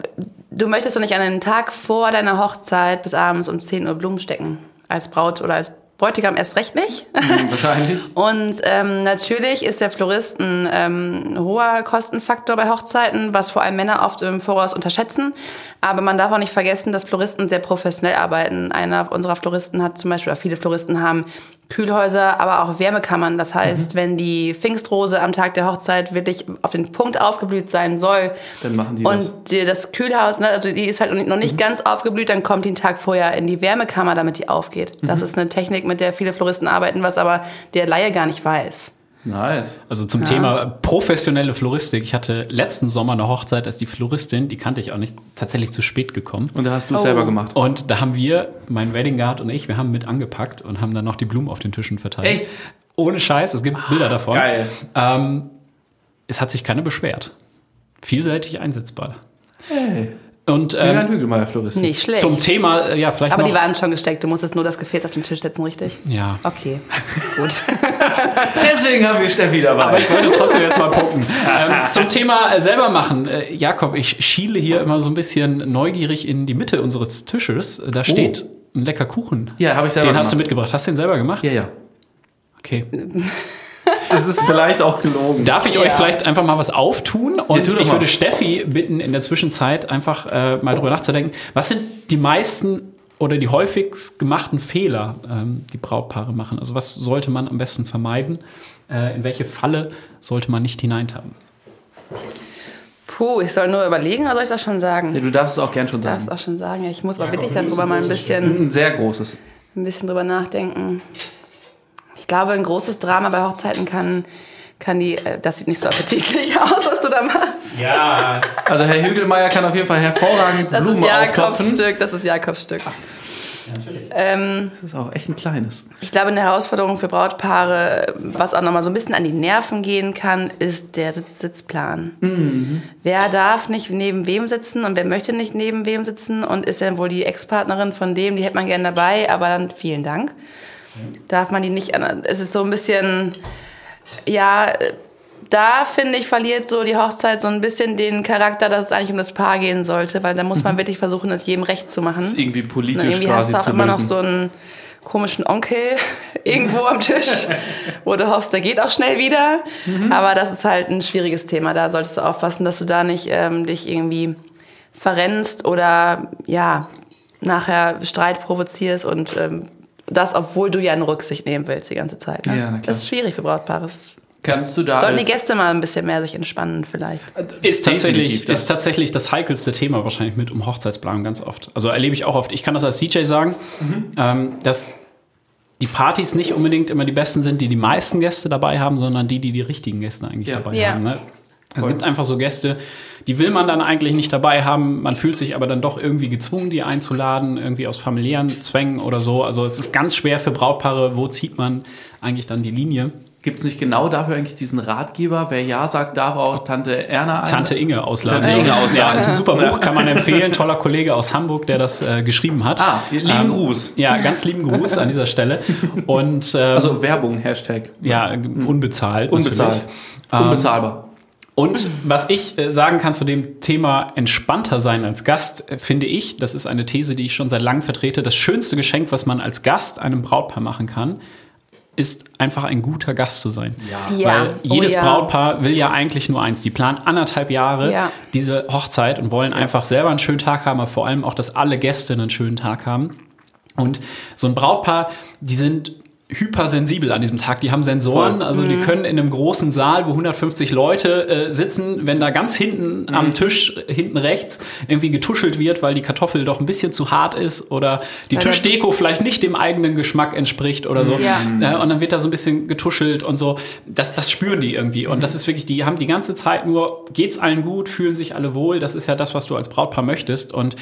du möchtest doch nicht an einem Tag vor deiner Hochzeit bis abends um 10 Uhr Blumen stecken. Als Braut oder als Bräutigam erst recht nicht. Hm, Wahrscheinlich. Und ähm, natürlich ist der Florist ein ähm, hoher Kostenfaktor bei Hochzeiten, was vor allem Männer oft im Voraus unterschätzen. Aber man darf auch nicht vergessen, dass Floristen sehr professionell arbeiten. Einer unserer Floristen hat zum Beispiel, oder viele Floristen haben Kühlhäuser, aber auch Wärmekammern. Das heißt, Mhm. wenn die Pfingstrose am Tag der Hochzeit wirklich auf den Punkt aufgeblüht sein soll, Dann machen die das. Mhm. und die, das Kühlhaus, ne, also die ist halt noch nicht ganz aufgeblüht, dann kommt die einen Tag vorher in die Wärmekammer, damit die aufgeht. Mhm. Das ist eine Technik, mit der viele Floristen arbeiten, was aber der Laie gar nicht weiß. Nice. Also zum Thema professionelle Floristik. Ich hatte letzten Sommer eine Hochzeit, ist die Floristin, die kannte ich auch nicht, tatsächlich zu spät gekommen. Und da hast du es Oh. selber gemacht. Und da haben wir, mein Wedding Guard und ich, wir haben mit angepackt und haben dann noch die Blumen auf den Tischen verteilt. Echt? Ohne Scheiß, es gibt Bilder davon. geil. Ähm, es hat sich keiner beschwert. Vielseitig einsetzbar. Hey. Und Julian ähm, Hügelmeier Floristin. Nicht schlecht. zum Thema, äh, ja, vielleicht aber noch. die waren schon gesteckt, du musstest nur das Gefäß auf den Tisch setzen, richtig? ja. Okay, gut. Deswegen haben wir Steffi dabei. Aber ich wollte trotzdem jetzt mal gucken. Ähm, zum Thema äh, selber machen. Äh, Jakob, ich schiele hier immer so ein bisschen neugierig in die Mitte unseres Tisches. Da steht ein lecker Kuchen. Ja, habe ich selber Den hast du gemacht. mitgebracht. Hast du den selber gemacht? ja, ja. Okay. Das ist vielleicht auch gelogen. Darf ich Ja. euch vielleicht einfach mal was auftun? Und doch ich mal. würde Steffi bitten, in der Zwischenzeit einfach äh, mal drüber nachzudenken. Was sind die meisten oder die häufigst gemachten Fehler, ähm, die Brautpaare machen? Also was sollte man am besten vermeiden? Äh, in welche Falle sollte man nicht hineintappen? Puh, ich soll nur überlegen oder soll ich das schon Ja, sagen? du darfst es auch gern schon sagen. darf es auch schon sagen. Ja, ich muss aber Jakob, wirklich darüber mal ein bisschen, Ein sehr großes. ein bisschen drüber nachdenken. Ich glaube, ein großes Drama bei Hochzeiten kann, kann die, äh, das sieht nicht so appetitlich aus, was du da machst. Ja, Also Herr Hügelmeier kann auf jeden Fall hervorragend Das Blumen ist aufklopfen. Jakobs Stück, das ist Jakobs Stück. natürlich. Ähm, Das ist auch echt ein kleines. Ich glaube, eine Herausforderung für Brautpaare, was auch nochmal so ein bisschen an die Nerven gehen kann, ist der Sitz Sitzplan. Wer darf nicht neben wem sitzen und wer möchte nicht neben wem sitzen und ist dann wohl die Ex-Partnerin von dem, die hätte man gerne dabei, aber dann vielen Dank. Darf man die nicht, an- es ist so ein bisschen, ja, da finde ich, verliert so die Hochzeit so ein bisschen den Charakter, dass es eigentlich um das Paar gehen sollte, weil da muss man wirklich versuchen, es jedem recht zu machen. Irgendwie Na, politisch irgendwie quasi hast du auch immer lösen. noch so einen komischen Onkel irgendwo am Tisch, wo du hoffst, der geht auch schnell wieder. Mhm. Aber das ist halt ein schwieriges Thema. Da solltest du aufpassen, dass du da nicht ähm, dich irgendwie verrennst oder ja, nachher Streit provozierst und ähm, das, obwohl du ja eine Rücksicht nehmen willst die ganze Zeit. Ne? Ja, das ist schwierig für Brautpaare. Kannst du da Sollten die Gäste mal ein bisschen mehr sich entspannen vielleicht? Ist tatsächlich, das. ist tatsächlich das heikelste Thema wahrscheinlich mit um Hochzeitsplanung ganz oft. Also erlebe ich auch oft. Ich kann das als DJ sagen, mhm. ähm, dass die Partys nicht unbedingt immer die besten sind, die die meisten Gäste dabei haben, sondern die, die die richtigen Gäste eigentlich ja. dabei ja. haben. Ne? Es Voll. gibt einfach so Gäste, die will man dann eigentlich nicht dabei haben. Man fühlt sich aber dann doch irgendwie gezwungen, die einzuladen, irgendwie aus familiären Zwängen oder so. Also es ist ganz schwer für Brautpaare, wo zieht man eigentlich dann die Linie. Gibt es nicht genau dafür eigentlich diesen Ratgeber? Wer ja sagt, darf auch Tante Erna ein Tante Inge ausladen. Tante Inge ausladen. Ja, ist ein super Buch, kann man empfehlen. Toller Kollege aus Hamburg, der das äh, geschrieben hat. Ah, lieben ähm, Gruß. Ja, ganz lieben Gruß an dieser Stelle. Und, ähm, also Werbung, Hashtag. Ja, unbezahlt. Unbezahlt. Ähm, Unbezahlbar. Und was ich äh, sagen kann zu dem Thema entspannter sein als Gast, äh, finde ich, das ist eine These, die ich schon seit langem vertrete, das schönste Geschenk, was man als Gast einem Brautpaar machen kann, ist einfach ein guter Gast zu sein. Ja. ja. Weil jedes oh, ja. Brautpaar will ja eigentlich nur eins. Die planen anderthalb Jahre ja. diese Hochzeit und wollen einfach selber einen schönen Tag haben, aber vor allem auch, dass alle Gäste einen schönen Tag haben. Und so ein Brautpaar, die sind hypersensibel an diesem Tag. Die haben Sensoren, Voll. also mhm. die können in einem großen Saal, wo 150 Leute äh, sitzen, wenn da ganz hinten mhm. am Tisch, hinten rechts, irgendwie getuschelt wird, weil die Kartoffel doch ein bisschen zu hart ist oder die weil Tischdeko vielleicht nicht dem eigenen Geschmack entspricht oder so. Ja. Äh, und dann wird da so ein bisschen getuschelt und so. Das, das spüren die irgendwie. Und das ist wirklich, die haben die ganze Zeit nur, geht's allen gut, fühlen sich alle wohl. Das ist ja das, was du als Brautpaar möchtest. Und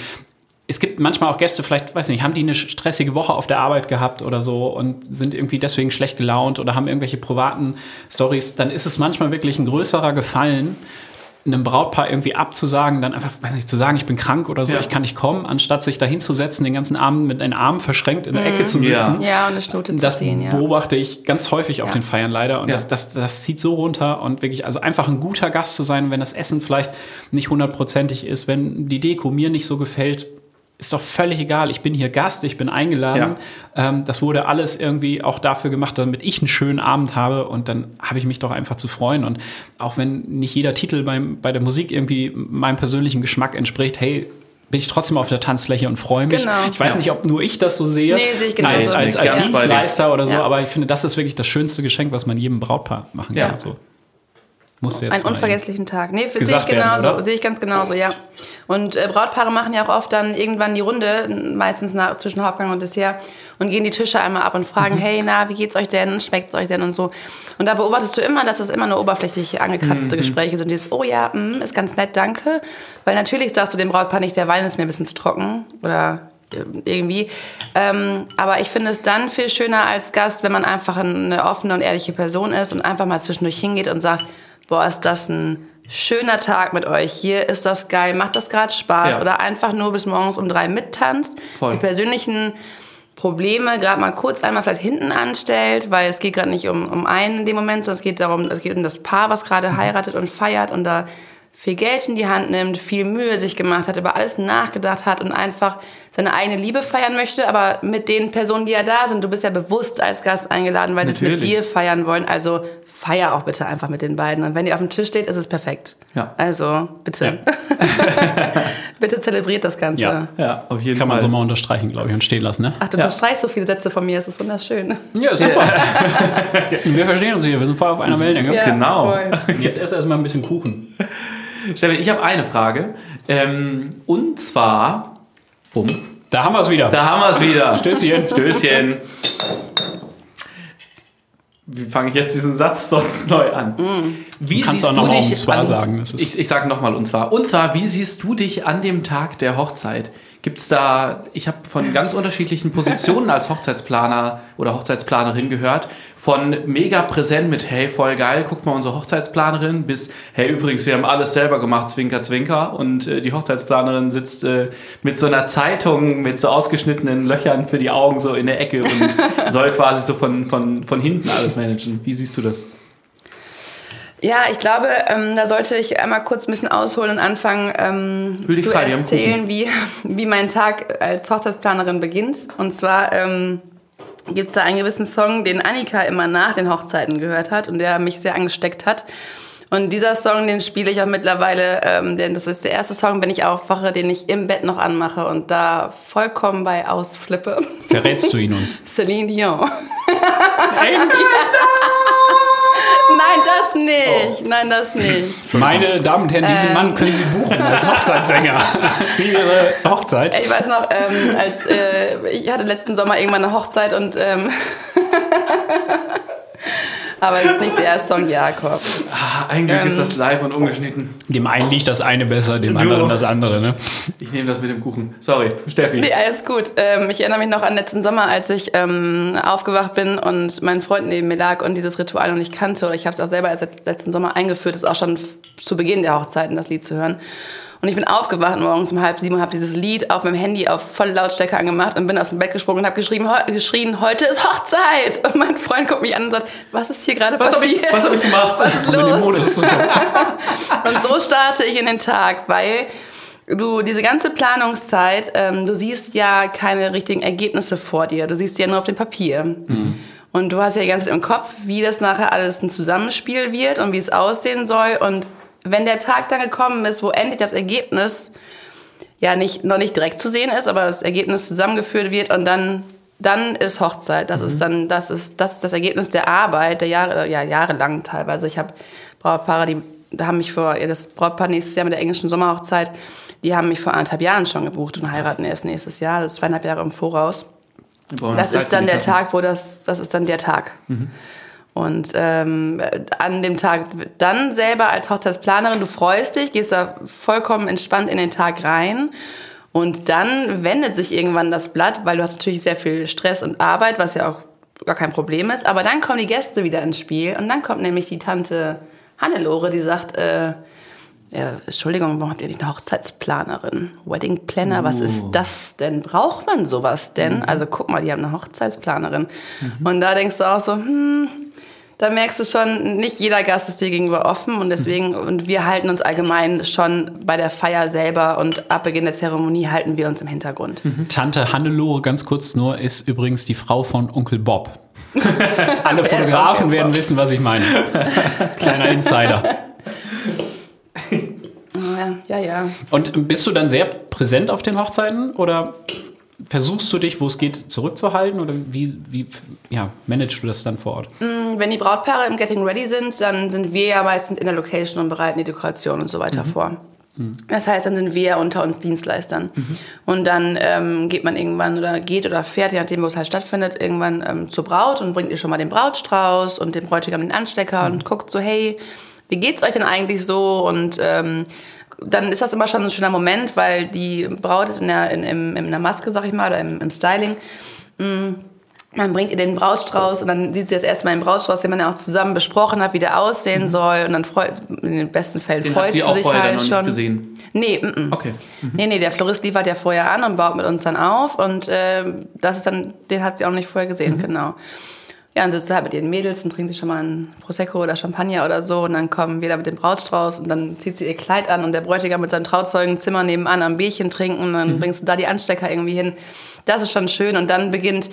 es gibt manchmal auch Gäste, vielleicht, weiß nicht, haben die eine stressige Woche auf der Arbeit gehabt oder so und sind irgendwie deswegen schlecht gelaunt oder haben irgendwelche privaten Stories, dann ist es manchmal wirklich ein größerer Gefallen, einem Brautpaar irgendwie abzusagen, dann einfach, weiß nicht, zu sagen, ich bin krank oder so, ja. ich kann nicht kommen, anstatt sich da hinzusetzen, den ganzen Abend mit den Armen verschränkt in der mhm. Ecke zu sitzen. Ja, ja und eine Schnute zu ziehen, ja. beobachte ich ganz häufig auf den Feiern leider und das, das, das zieht so runter und wirklich, also einfach ein guter Gast zu sein, wenn das Essen vielleicht nicht hundertprozentig ist, wenn die Deko mir nicht so gefällt, ist doch völlig egal. Ich bin hier Gast, ich bin eingeladen. Ja. Ähm, das wurde alles irgendwie auch dafür gemacht, damit ich einen schönen Abend habe und dann habe ich mich doch einfach zu freuen. Und auch wenn nicht jeder Titel beim, bei der Musik irgendwie meinem persönlichen Geschmack entspricht, hey, bin ich trotzdem auf der Tanzfläche und freue mich. Genau. Ich weiß ja. nicht, ob nur ich das so sehe, nee, sehe ich genau als, als, als Dienstleister oder so, ja. aber ich finde, das ist wirklich das schönste Geschenk, was man jedem Brautpaar machen kann. So. Musst du jetzt Einen unvergesslichen Tag. Nee, sehe ich genauso, sehe ich ganz genauso, ja. Und äh, Brautpaare machen ja auch oft dann irgendwann die Runde, meistens nach, zwischen Hauptgang und Dessert, und gehen die Tische einmal ab und fragen, mhm. hey, na, wie geht's euch denn? Schmeckt's euch denn? Und so. Und da beobachtest du immer, dass das immer nur oberflächlich angekratzte mhm. Gespräche sind. Dieses, oh ja, mh, ist ganz nett, danke. Weil natürlich sagst du dem Brautpaar nicht, der Wein ist mir ein bisschen zu trocken oder äh, irgendwie. Ähm, aber ich finde es dann viel schöner als Gast, wenn man einfach eine offene und ehrliche Person ist und einfach mal zwischendurch hingeht und sagt, boah, ist das ein schöner Tag mit euch. Hier ist das geil, macht das gerade Spaß. Ja. Oder einfach nur bis morgens um drei mittanzt. Voll. Die persönlichen Probleme gerade mal kurz einmal vielleicht hinten anstellt, weil es geht gerade nicht um, um einen in dem Moment, sondern es geht darum, es geht um das Paar, was gerade mhm. heiratet und feiert und da viel Geld in die Hand nimmt, viel Mühe sich gemacht hat, über alles nachgedacht hat und einfach seine eigene Liebe feiern möchte, aber mit den Personen, die ja da sind. Du bist ja bewusst als Gast eingeladen, weil sie es mit dir feiern wollen. Also feier auch bitte einfach mit den beiden. Und wenn die auf dem Tisch steht, ist es perfekt. Ja. Also, bitte. Ja. bitte zelebriert das Ganze. Ja, ja auf jeden Kann Fall. man so mal unterstreichen, glaube ich, und stehen lassen, ne? Ach, du ja. unterstreichst so viele Sätze von mir, das ist wunderschön. Ja, super. wir verstehen uns hier, wir sind voll auf einer Wellenlänge. Ja, genau. Voll. Jetzt erst erstmal ein bisschen Kuchen. Steffi, ich habe eine Frage. Ähm, und zwar, bumm. Da haben wir es wieder. Da haben wir es wieder. Stößchen. Stößchen wie fange ich jetzt diesen Satz sonst neu an? Mm. Wie du kannst siehst auch nochmal und zwar an, sagen. Ich ich sage nochmal und zwar. Und zwar, wie siehst du dich an dem Tag der Hochzeit? Gibt es da, ich habe von ganz unterschiedlichen Positionen als Hochzeitsplaner oder Hochzeitsplanerin gehört von mega präsent mit, hey, voll geil, guck mal unsere Hochzeitsplanerin, bis, hey, übrigens, wir haben alles selber gemacht, Zwinker, Zwinker. Und äh, die Hochzeitsplanerin sitzt äh, mit so einer Zeitung mit so ausgeschnittenen Löchern für die Augen so in der Ecke und soll quasi so von, von, von hinten alles managen. Wie siehst du das? Ja, ich glaube, ähm, da sollte ich einmal kurz ein bisschen ausholen und anfangen ähm, zu erzählen, wie, wie mein Tag als Hochzeitsplanerin beginnt. Und zwar... Ähm, gibt es da einen gewissen Song, den Annika immer nach den Hochzeiten gehört hat und der mich sehr angesteckt hat. Und dieser Song, den spiele ich auch mittlerweile, ähm, denn das ist der erste Song, wenn ich aufwache, den ich im Bett noch anmache und da vollkommen bei ausflippe. Verrätst du ihn uns? Celine Dion. Ey, Nein, das nicht. Nein, das nicht. meine Damen und Herren, diesen Mann können Sie buchen als Hochzeitssänger für Ihre Hochzeit. Ich weiß noch, ähm, als äh, ich hatte letzten Sommer irgendwann eine Hochzeit und ähm, aber es ist nicht der Song Jakob. Ah, ein Glück Ähm. ist das live und ungeschnitten. Dem einen liegt das eine besser, dem Du. anderen das andere. Ne? Ich nehme das mit dem Kuchen. Sorry, Steffi. Nee, alles gut. Ähm, ich erinnere mich noch an letzten Sommer, als ich ähm, aufgewacht bin und mein Freund neben mir lag und dieses Ritual noch nicht kannte. Oder ich habe es auch selber erst letzt- letzten Sommer eingeführt, ist auch schon zu Beginn der Hochzeiten das Lied zu hören. Und ich bin aufgewacht morgens um halb sieben und habe dieses Lied auf meinem Handy auf volle Lautstärke angemacht und bin aus dem Bett gesprungen und habe geschrien, heu- geschrien, heute ist Hochzeit. Und mein Freund guckt mich an und sagt, was ist hier gerade Was habe ich, passiert? was hab ich gemacht? Was ist los? Und so starte ich in den Tag, weil du diese ganze Planungszeit, ähm, du siehst ja keine richtigen Ergebnisse vor dir. Du siehst die ja nur auf dem Papier. Und du hast ja die ganze Zeit im Kopf, wie das nachher alles ein Zusammenspiel wird und wie es aussehen soll. Und wenn der Tag dann gekommen ist, wo endlich das Ergebnis ja nicht, noch nicht direkt zu sehen ist, aber das Ergebnis zusammengeführt wird und dann, dann ist Hochzeit. Das ist dann, das ist, das ist das Ergebnis der Arbeit, der Jahre, ja, jahrelang teilweise. Ich habe Brautpaare, die haben mich vor, ja, das Brautpaar nächstes Jahr mit der englischen Sommerhochzeit, die haben mich vor anderthalb Jahren schon gebucht und heiraten erst nächstes Jahr, das ist zweieinhalb Jahre im Voraus. Das ist dann der. Tag, wo das, das ist dann der Tag. Und ähm, an dem Tag dann selber als Hochzeitsplanerin, du freust dich, gehst da vollkommen entspannt in den Tag rein. Und dann wendet sich irgendwann das Blatt, weil du hast natürlich sehr viel Stress und Arbeit, was ja auch gar kein Problem ist. Aber dann kommen die Gäste wieder ins Spiel und dann kommt nämlich die Tante Hannelore, die sagt, äh, ja, Entschuldigung, warum habt ihr nicht eine Hochzeitsplanerin? Wedding Planner, was ist das denn? Braucht man sowas denn? Also guck mal, die haben eine Hochzeitsplanerin. Und da denkst du auch so, hm, da merkst du schon, nicht jeder Gast ist dir gegenüber offen und deswegen, und wir halten uns allgemein schon bei der Feier selber und ab Beginn der Zeremonie halten wir uns im Hintergrund. Tante Hannelore, ganz kurz nur, ist übrigens die Frau von Onkel Bob. Alle Fotografen werden Bob? wissen, was ich meine. Kleiner Insider. Ja, ja, ja. Und bist du dann sehr präsent auf den Hochzeiten oder versuchst du dich, wo es geht, zurückzuhalten oder wie, wie ja, managst du das dann vor Ort? Wenn die Brautpaare im Getting Ready sind, dann sind wir ja meistens in der Location und bereiten die Dekoration und so weiter vor. Das heißt, dann sind wir ja unter uns Dienstleistern. Und dann ähm, geht man irgendwann oder geht oder fährt, je nachdem, wo es halt stattfindet, irgendwann ähm, zur Braut und bringt ihr schon mal den Brautstrauß und den Bräutigam den Anstecker und guckt so, hey, wie geht's euch denn eigentlich so? Und ähm, dann ist das immer schon ein schöner Moment, weil die Braut ist in der, in, in, in der Maske, sag ich mal, oder im, im Styling. Man bringt ihr den Brautstrauß und dann sieht sie das erste Mal den Brautstrauß, den man ja auch zusammen besprochen hat, wie der aussehen soll. Und dann freut, in den besten Fällen Den freut sie sie auch sich halt noch nicht schon. gesehen. Nee, mm, mm. Okay. Nee, nee, der Florist liefert ja vorher an und baut mit uns dann auf. Und äh, das ist dann, den hat sie auch noch nicht vorher gesehen, genau. Ja, dann sitzt sie halt mit ihren Mädels und trinkt sich schon mal ein Prosecco oder Champagner oder so. Und dann kommen wir da mit dem Brautstrauß und dann zieht sie ihr Kleid an und der Bräutigam mit seinem Trauzeugenzimmer nebenan am Bierchen trinken. Und dann bringst du da die Anstecker irgendwie hin. Das ist schon schön. Und dann beginnt,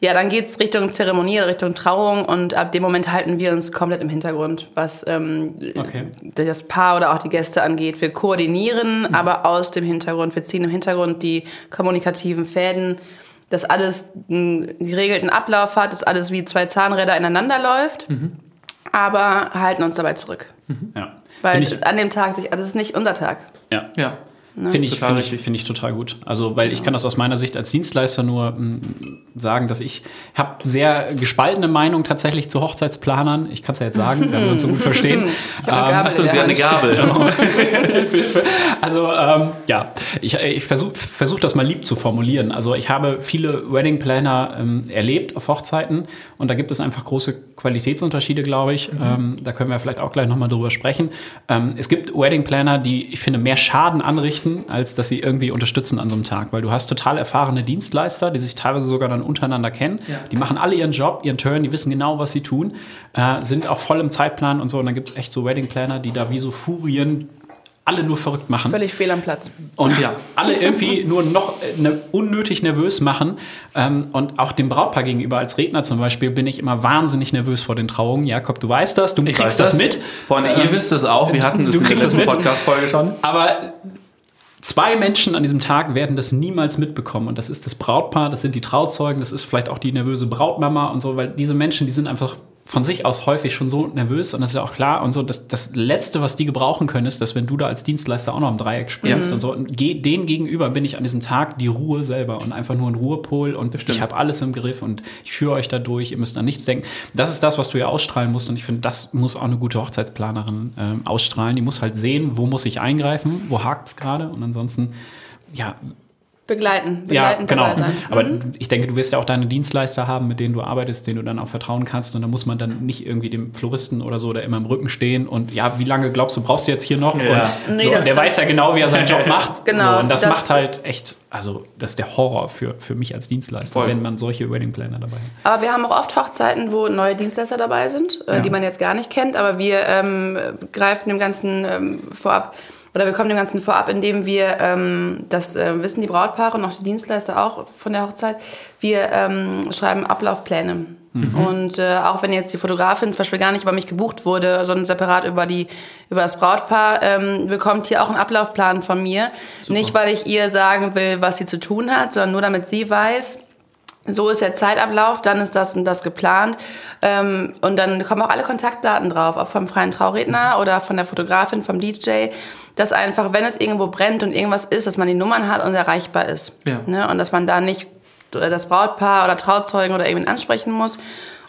ja, dann geht's Richtung Zeremonie, Richtung Trauung. Und ab dem Moment halten wir uns komplett im Hintergrund, was ähm, Okay. das Paar oder auch die Gäste angeht. Wir koordinieren, aber aus dem Hintergrund. Wir ziehen im Hintergrund die kommunikativen Fäden, dass alles einen geregelten Ablauf hat, dass alles wie zwei Zahnräder ineinander läuft, aber halten uns dabei zurück. Ja. Weil ich, an dem Tag sich, also das ist nicht unser Tag. ja. Ja. Finde ich, Total finde ich, finde ich total gut. Also, weil ich kann das aus meiner Sicht als Dienstleister nur mm, sagen, dass ich habe sehr gespaltene Meinung tatsächlich zu Hochzeitsplanern. Ich kann es ja jetzt sagen, wenn wir uns so gut verstehen. Gabel Achtung, sie hat eine. Gabel. Also ähm, ja, ich, ich versuche versuch das mal lieb zu formulieren. Also ich habe viele Wedding Planner ähm, erlebt auf Hochzeiten und da gibt es einfach große Qualitätsunterschiede, glaube ich. Ähm, da können wir vielleicht auch gleich nochmal drüber sprechen. Ähm, es gibt Wedding Planner, die ich finde mehr Schaden anrichten, als dass sie irgendwie unterstützen an so einem Tag, weil du hast total erfahrene Dienstleister, die sich teilweise sogar dann untereinander kennen. Ja. Die machen alle ihren Job, ihren Turn, die wissen genau, was sie tun, äh, sind auch voll im Zeitplan und so. Und dann gibt es echt so Wedding Planner, die da wie so Furien alle nur verrückt machen. Völlig fehl am Platz. Und ja, alle irgendwie nur noch äh, ne, unnötig nervös machen. Ähm, und auch dem Brautpaar gegenüber als Redner zum Beispiel bin ich immer wahnsinnig nervös vor den Trauungen. Jakob, du weißt das, du Ich kriegst weiß das das mit. Freunde, ihr wisst das auch. Wir hatten das du in der letzten. Podcast-Folge schon. Aber zwei Menschen an diesem Tag werden das niemals mitbekommen. Und das ist das Brautpaar, das sind die Trauzeugen, das ist vielleicht auch die nervöse Brautmama und so, weil diese Menschen, die sind einfach von sich aus häufig schon so nervös und das ist ja auch klar und so, das, das Letzte, was die gebrauchen können, ist, dass wenn du da als Dienstleister auch noch im Dreieck springst Ja. und so, und ge denen gegenüber bin ich an diesem Tag die Ruhe selber und einfach nur ein Ruhepol und ich habe alles im Griff und ich führe euch da durch, ihr müsst an nichts denken. Das ist das, was du ja ausstrahlen musst und ich finde, das muss auch eine gute Hochzeitsplanerin ähm, ausstrahlen. Die muss halt sehen, wo muss ich eingreifen, wo hakt es gerade und ansonsten, ja, Begleiten, ja, begleitend genau. dabei sein. Aber Mhm. ich denke, du wirst ja auch deine Dienstleister haben, mit denen du arbeitest, denen du dann auch vertrauen kannst. Und da muss man dann nicht irgendwie dem Floristen oder so da immer im Rücken stehen. Und ja, wie lange glaubst du, brauchst du jetzt hier noch? Ja. Und Nee, so, das- der das- weiß ja genau, wie er seinen Job macht. Genau, So, und das, das- macht halt echt, also das ist der Horror für, für mich als Dienstleister, Voll. wenn man solche Wedding Planner dabei hat. Aber wir haben auch oft Hochzeiten, wo neue Dienstleister dabei sind, äh, Ja. die man jetzt gar nicht kennt. Aber wir ähm, greifen dem Ganzen ähm, vorab oder wir kommen dem Ganzen vorab, indem wir, ähm, das äh, wissen die Brautpaare und auch die Dienstleister auch von der Hochzeit, wir ähm, schreiben Ablaufpläne. Und äh, auch wenn jetzt die Fotografin zum Beispiel gar nicht über mich gebucht wurde, sondern separat über die über das Brautpaar, ähm, bekommt hier auch einen Ablaufplan von mir. Nicht, weil ich ihr sagen will, was sie zu tun hat, sondern nur damit sie weiß, so ist der Zeitablauf, dann ist das und das geplant. Ähm, und dann kommen auch alle Kontaktdaten drauf, ob vom freien Trauredner oder von der Fotografin, vom DJ. Dass einfach, wenn es irgendwo brennt und irgendwas ist, dass man die Nummern hat und erreichbar ist. Ja. Ne? Und dass man da nicht das Brautpaar oder Trauzeugen oder irgendwen ansprechen muss.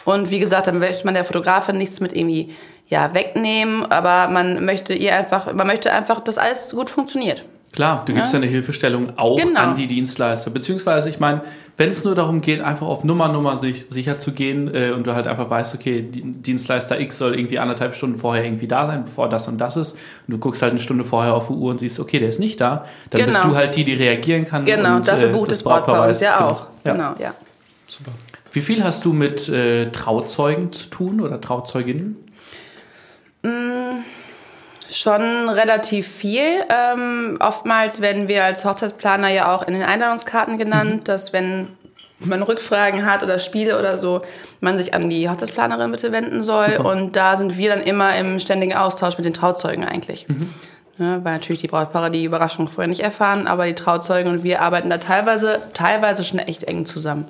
Und wie gesagt, dann möchte man der Fotografin nichts mit irgendwie ja, wegnehmen, aber man möchte ihr einfach, man möchte einfach, dass alles gut funktioniert. Klar, du gibst ja eine Hilfestellung auch Genau. an die Dienstleister. Beziehungsweise, ich meine, wenn es nur darum geht, einfach auf Nummer, Nummer sich, sicher zu gehen äh, und du halt einfach weißt, okay, die- Dienstleister X soll irgendwie anderthalb Stunden vorher irgendwie da sein, bevor das und das ist. Und du guckst halt eine Stunde vorher auf die Uhr und siehst, okay, der ist nicht da. Dann bist Genau. du halt die, die reagieren kann. Genau, und, dafür äh, bucht das das Brautpaar uns ja Genau. auch. Ja. Genau, ja. Wie viel hast du mit äh, Trauzeugen zu tun oder Trauzeuginnen? Schon relativ viel. Ähm, oftmals werden wir als Hochzeitsplaner ja auch in den Einladungskarten genannt, dass wenn man Rückfragen hat oder Spiele oder so, man sich an die Hochzeitsplanerin bitte wenden soll. Und da sind wir dann immer im ständigen Austausch mit den Trauzeugen eigentlich. Ne, weil natürlich die Brautpaare die Überraschung vorher nicht erfahren, aber die Trauzeugen und wir arbeiten da teilweise, teilweise schon echt eng zusammen.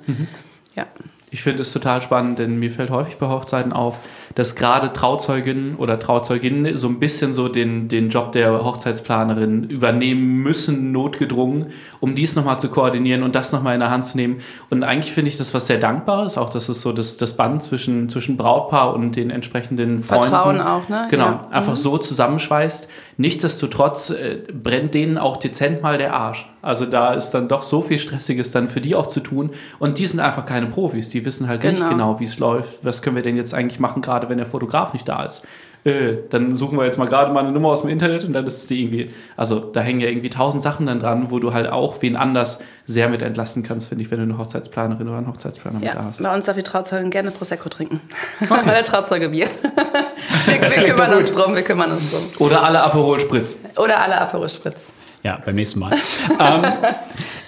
Ja. Ich finde es total spannend, denn mir fällt häufig bei Hochzeiten auf, dass gerade Trauzeuginnen oder Trauzeuginnen so ein bisschen so den, den Job der Hochzeitsplanerin übernehmen müssen, notgedrungen, um dies nochmal zu koordinieren und das nochmal in der Hand zu nehmen. Und eigentlich finde ich das was sehr Dankbares, auch das ist so das, das Band zwischen, zwischen Brautpaar und den entsprechenden Freunden. Vertrauen auch, ne? Genau, Ja. einfach so zusammenschweißt. Nichtsdestotrotz äh, brennt denen auch dezent mal der Arsch. Also da ist dann doch so viel Stressiges dann für die auch zu tun. Und die sind einfach keine Profis. Die wissen halt nicht Genau. genau, wie es läuft. Was können wir denn jetzt eigentlich machen, gerade wenn der Fotograf nicht da ist? Äh, dann suchen wir jetzt mal gerade mal eine Nummer aus dem Internet und dann ist die irgendwie, also da hängen ja irgendwie tausend Sachen dann dran, wo du halt auch wen anders sehr mit entlasten kannst, finde ich, wenn du eine Hochzeitsplanerin oder einen Hochzeitsplaner mit da Ja, hast. bei uns darf die Trauzeugin gerne Prosecco trinken. Weil der Trauzeuge Bier. wir, wir kümmern uns drum, wir kümmern uns drum. Oder alle Aperol Spritz. Oder alle Aperol Spritz. Ja, beim nächsten Mal. ähm,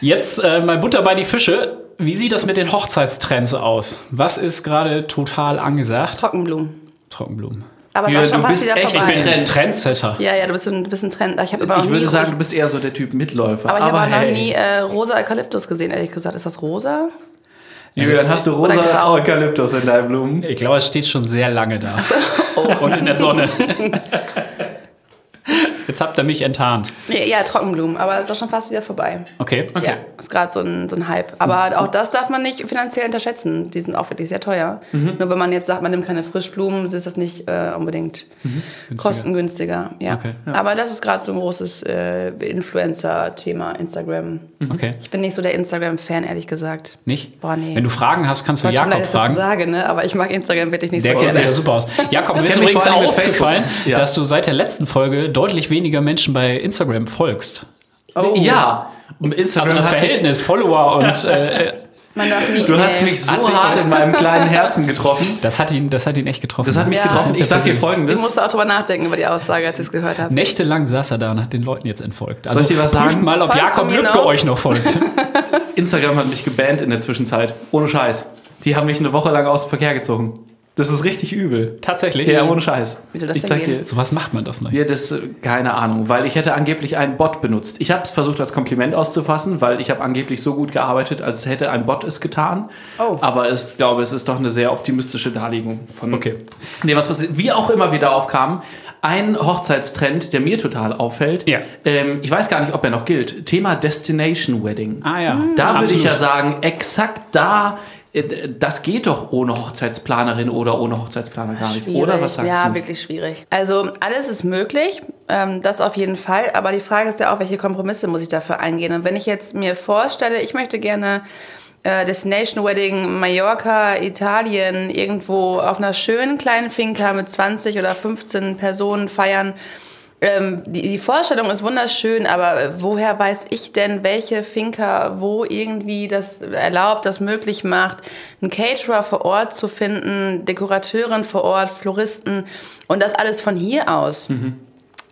jetzt äh, mal Butter bei die Fische. Wie sieht das mit den Hochzeitstrends aus? Was ist gerade total angesagt? Trockenblumen. Trockenblumen. Aber Ja, du bist echt vorbei. ein Trend. Trendsetter. Ja, ja, du bist ein, ein Trend. Ich habe aber noch Ich nie, würde sagen, ich, du bist eher so der Typ Mitläufer. aber ich habe auch noch hey. nie äh, rosa Eukalyptus gesehen, ehrlich gesagt. Ist das rosa? Julian, hast du rosa. Eukalyptus in deinen Blumen? Ich glaube, es steht schon sehr lange da. Oh. Und in der Sonne. Jetzt habt ihr mich enttarnt. Nee, ja, Trockenblumen, aber ist auch schon fast wieder vorbei. Okay. Ja, ist gerade so ein, so ein Hype. Aber auch das darf man nicht finanziell unterschätzen. Die sind auch wirklich sehr teuer. Mhm. Nur wenn man jetzt sagt, man nimmt keine Frischblumen, ist das nicht äh, unbedingt kostengünstiger. Ja. Okay, Aber das ist gerade so ein großes äh, Influencer-Thema, Instagram. Okay. Ich bin nicht so der Instagram-Fan, ehrlich gesagt. Nicht? Boah, nee. Wenn du Fragen hast, kannst du mir leid, Jakob dass ich das fragen. sage, ne? aber ich mag Instagram wirklich nicht Der so kennt sich da super aus. Jakob, mir ist übrigens aufgefallen, Facebook. Ja. dass du seit der letzten Folge deutlich weniger Menschen bei Instagram folgst. Oh. Ja. Und Instagram Also das Verhältnis Follower und äh, Man darf nie, Du hast mich so hart in meinem kleinen Herzen getroffen. Das hat ihn, das hat ihn echt getroffen. Das hat mich Ja. getroffen. Ich sag dir Ich folgendes. musste auch drüber nachdenken über die Aussage, als ich es gehört habe. Nächtelang saß er da und hat den Leuten jetzt entfolgt. Also Soll ich dir was sagen? mal, ob Folgst Jakob noch? euch noch folgt. Instagram hat mich gebannt in der Zwischenzeit. Ohne Scheiß. Die haben mich eine Woche lang aus dem Verkehr gezogen. Das ist richtig übel. Tatsächlich? Ja, ohne Scheiß. Wie soll das ich denn dir. So was macht man das noch? Ja, das, äh, keine Ahnung, weil ich hätte angeblich einen Bot benutzt. Ich habe es versucht als Kompliment auszufassen, weil ich habe angeblich so gut gearbeitet, als hätte ein Bot es getan. Oh. Aber ich glaube, es ist doch eine sehr optimistische Darlegung von. Okay. Nee, was passiert? Wie auch immer wir darauf kamen, ein Hochzeitstrend, der mir total auffällt. Ja. Ähm, ich weiß gar nicht, ob er noch gilt. Thema Destination Wedding. Ah ja. Da würde ich ja sagen, exakt da, das geht doch ohne Hochzeitsplanerin oder ohne Hochzeitsplaner gar nicht. Schwierig. Oder was sagst ja, du? wirklich schwierig. Also alles ist möglich, ähm, das auf jeden Fall. Aber die Frage ist ja auch, welche Kompromisse muss ich dafür eingehen? Und wenn ich jetzt mir vorstelle, ich möchte gerne äh, Destination Wedding Mallorca, Italien, irgendwo auf einer schönen kleinen Finca mit 20 oder 15 Personen feiern. Ähm, die, die Vorstellung ist wunderschön, aber woher weiß ich denn, welche Finca wo irgendwie das erlaubt, das möglich macht, einen Caterer vor Ort zu finden, Dekorateurin vor Ort, Floristen und das alles von hier aus.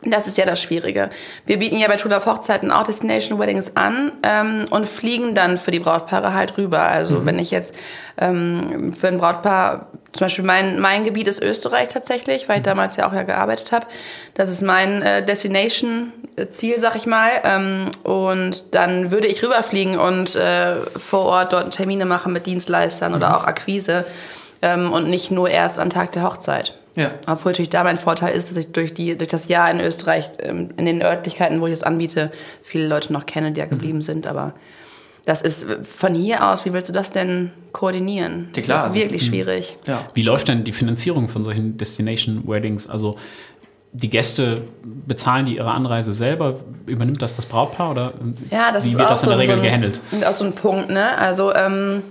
Das ist ja das Schwierige. Wir bieten ja bei Tudor Hochzeiten auch Destination Weddings an ähm, und fliegen dann für die Brautpaare halt rüber. Also wenn ich jetzt ähm, für ein Brautpaar, zum Beispiel mein, mein Gebiet ist Österreich tatsächlich, weil ich damals ja auch ja gearbeitet habe. Das ist mein äh, Destination-Ziel, sag ich mal. Ähm, und dann würde ich rüberfliegen und äh, vor Ort dort Termine machen mit Dienstleistern oder auch Akquise ähm, und nicht nur erst am Tag der Hochzeit. Ja. Obwohl natürlich da mein Vorteil ist, dass ich durch, die, durch das Jahr in Österreich, ähm, in den Örtlichkeiten, wo ich das anbiete, viele Leute noch kenne, die ja geblieben sind. Aber das ist äh, von hier aus, wie willst du das denn koordinieren? Ja, klar, Das also, ist wirklich schwierig. Ja. Wie läuft denn die Finanzierung von solchen Destination Weddings? Also die Gäste bezahlen die ihre Anreise selber? Übernimmt das das Brautpaar oder Ja, das wie ist wird auch das in der so, Regel ein, gehandelt? Auch so ein Punkt, ne? Also ähm,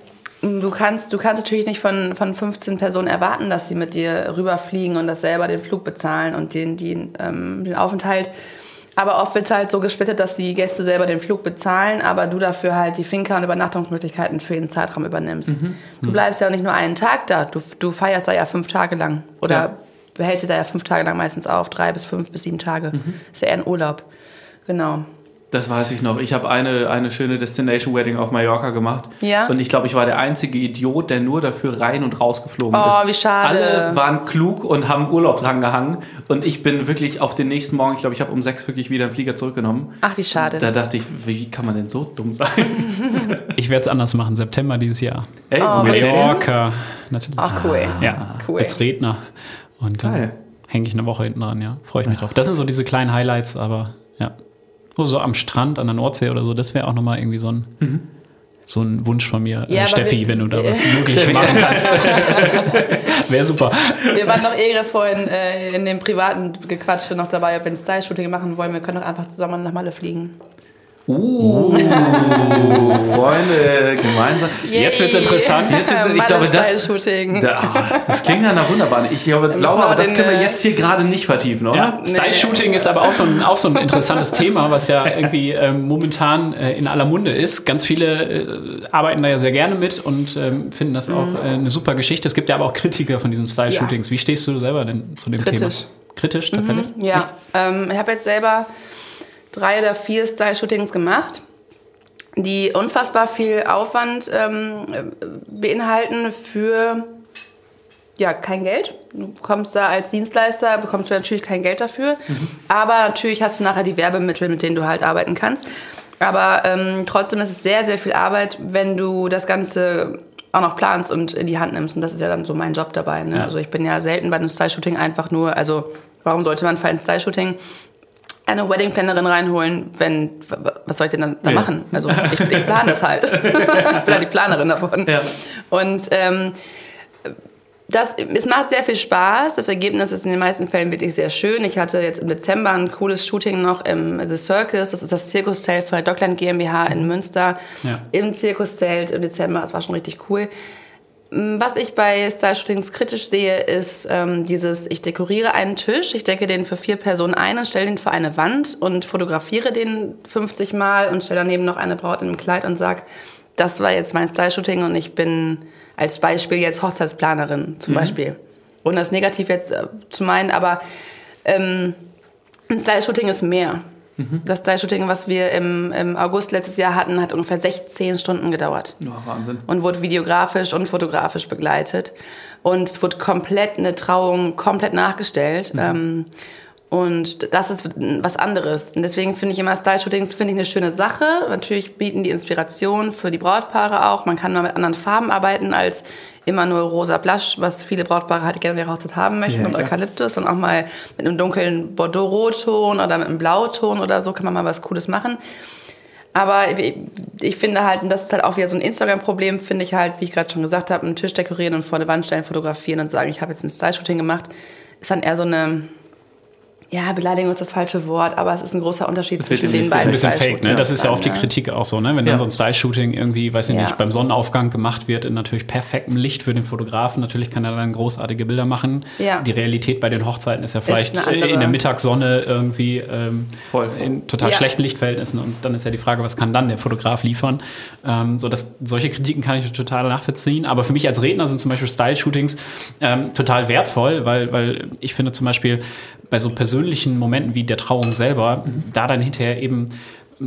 du kannst, du kannst natürlich nicht von, von 15 Personen erwarten, dass sie mit dir rüberfliegen und das selber den Flug bezahlen und den, den, ähm, den Aufenthalt. Aber oft wird es halt so gesplittet, dass die Gäste selber den Flug bezahlen, aber du dafür halt die Finca und Übernachtungsmöglichkeiten für den Zeitraum übernimmst. Du bleibst ja auch nicht nur einen Tag da, du, du feierst da ja fünf Tage lang. Oder Ja. behältst dich da ja fünf Tage lang meistens auf, drei bis fünf bis sieben Tage. Ist ja eher ein Urlaub. Genau. Das weiß ich noch. Ich habe eine, eine schöne Destination Wedding auf Mallorca gemacht. Ja? Und ich glaube, ich war der einzige Idiot, der nur dafür rein und rausgeflogen Oh, ist. wie schade. Alle waren klug und haben Urlaub dran gehangen. Und ich bin wirklich auf den nächsten Morgen, ich glaube, ich habe um sechs wirklich wieder einen Flieger zurückgenommen. Ach, wie schade. Da dachte ich, wie kann man denn so dumm sein? Ich werde es anders machen, September dieses Jahr. Ey, Oh? Mallorca, natürlich. Ach, cool. Ja, Cool. als Redner. Und Geil. dann hänge ich eine Woche hinten dran, ja. Freue ich mich drauf. Das sind so diese kleinen Highlights, aber ja. Oh, so am Strand, an der Nordsee oder so, das wäre auch nochmal irgendwie so ein, so ein Wunsch von mir. Ja, äh, aber Steffi, wir- wenn du da was möglich machen kannst. wäre super. Wir waren noch eh vorhin äh, in dem privaten Gequatsche noch dabei, ob wir ein Style-Shooting machen wollen. Wir können doch einfach zusammen nach Malle fliegen. Uh, Freunde, gemeinsam. Jetzt wird's interessant. Jetzt wird's- ich glaube, das-. Da, ah, das klingt ja nach wunderbar. Ich glaube, glaube aber das können wir äh, jetzt hier gerade nicht vertiefen, oder? Ja, Style-Shooting ist aber auch so, ein, auch so ein interessantes Thema, was ja irgendwie ähm, momentan äh, in aller Munde ist. Ganz viele äh, arbeiten da ja sehr gerne mit und ähm, finden das auch äh, eine super Geschichte. Es gibt ja aber auch Kritiker von diesen Style-Shootings. Wie stehst du selber denn zu dem Kritisch. Thema? Kritisch, tatsächlich? Ja, Echt? ähm, ich habe jetzt selber drei oder vier Style-Shootings gemacht, die unfassbar viel Aufwand ähm, beinhalten für ja, kein Geld. Du bekommst da als Dienstleister, bekommst du natürlich kein Geld dafür. Aber natürlich hast du nachher die Werbemittel, mit denen du halt arbeiten kannst. Aber ähm, trotzdem ist es sehr, sehr viel Arbeit, wenn du das Ganze auch noch planst und in die Hand nimmst. Und das ist ja dann so mein Job dabei. Ne? Ja. Also ich bin ja selten bei einem Style-Shooting einfach nur, also warum sollte man für ein Style-Shooting eine Wedding-Plannerin reinholen, wenn, was soll ich denn dann da Ja. machen? Also ich, ich plane das halt. ich bin halt die Planerin davon. Ja. Und ähm, das, es macht sehr viel Spaß. Das Ergebnis ist in den meisten Fällen wirklich sehr schön. Ich hatte jetzt im Dezember ein cooles Shooting noch im The Circus. Das ist das Zirkuszelt von der Dockland GmbH in Münster. Ja. Im Zirkuszelt im Dezember. Das war schon richtig cool. Was ich bei Style-Shootings kritisch sehe, ist ähm, dieses, ich dekoriere einen Tisch, ich decke den für vier Personen ein und stelle den vor eine Wand und fotografiere den 50 Mal und stelle daneben noch eine Braut in einem Kleid und sag, das war jetzt mein Style-Shooting und ich bin als Beispiel jetzt Hochzeitsplanerin zum mhm. Beispiel. Und das negativ jetzt äh, zu meinen, aber ähm, ein Style-Shooting ist mehr. Mhm. Das Style-Shooting, was wir im, im, August letztes Jahr hatten, hat ungefähr 16 Stunden gedauert. Ja, Wahnsinn. Und wurde videografisch und fotografisch begleitet. Und es wurde komplett eine Trauung komplett nachgestellt. Mhm. Ähm, und das ist was anderes. Und deswegen finde ich immer Style-Shootings finde ich eine schöne Sache. Natürlich bieten die Inspiration für die Brautpaare auch. Man kann mal mit anderen Farben arbeiten als immer nur rosa Blush, was viele Brautpaare halt gerne ihre Hochzeit haben möchten ja, und Eukalyptus und auch mal mit einem dunklen Bordeaux-Rotton oder mit einem Blauton oder so kann man mal was Cooles machen. Aber ich finde halt, und das ist halt auch wieder so ein Instagram-Problem, finde ich halt, wie ich gerade schon gesagt habe, einen Tisch dekorieren und vor eine Wand stellen, fotografieren und sagen, ich habe jetzt ein Style-Shooting gemacht, ist dann eher so eine ja, Beleidigung ist das falsche Wort, aber es ist ein großer Unterschied das zwischen den beiden. Das ist ein bisschen fake, ne? Das ist ja oft die Kritik auch so, ne? Wenn ja. dann so ein Style-Shooting irgendwie, weiß ich ja. nicht, beim Sonnenaufgang gemacht wird, in natürlich perfektem Licht für den Fotografen. Natürlich kann er dann großartige Bilder machen. Ja. Die Realität bei den Hochzeiten ist ja vielleicht ist in der Mittagssonne irgendwie ähm, in total schlechten Lichtverhältnissen. Und dann ist ja die Frage, was kann dann der Fotograf liefern? Ähm, so, dass, solche Kritiken kann ich total nachvollziehen. Aber für mich als Redner sind zum Beispiel Style-Shootings ähm, total wertvoll, weil, weil ich finde zum Beispiel, bei so persönlichen Momenten wie der Trauung selber, mhm. da dann hinterher eben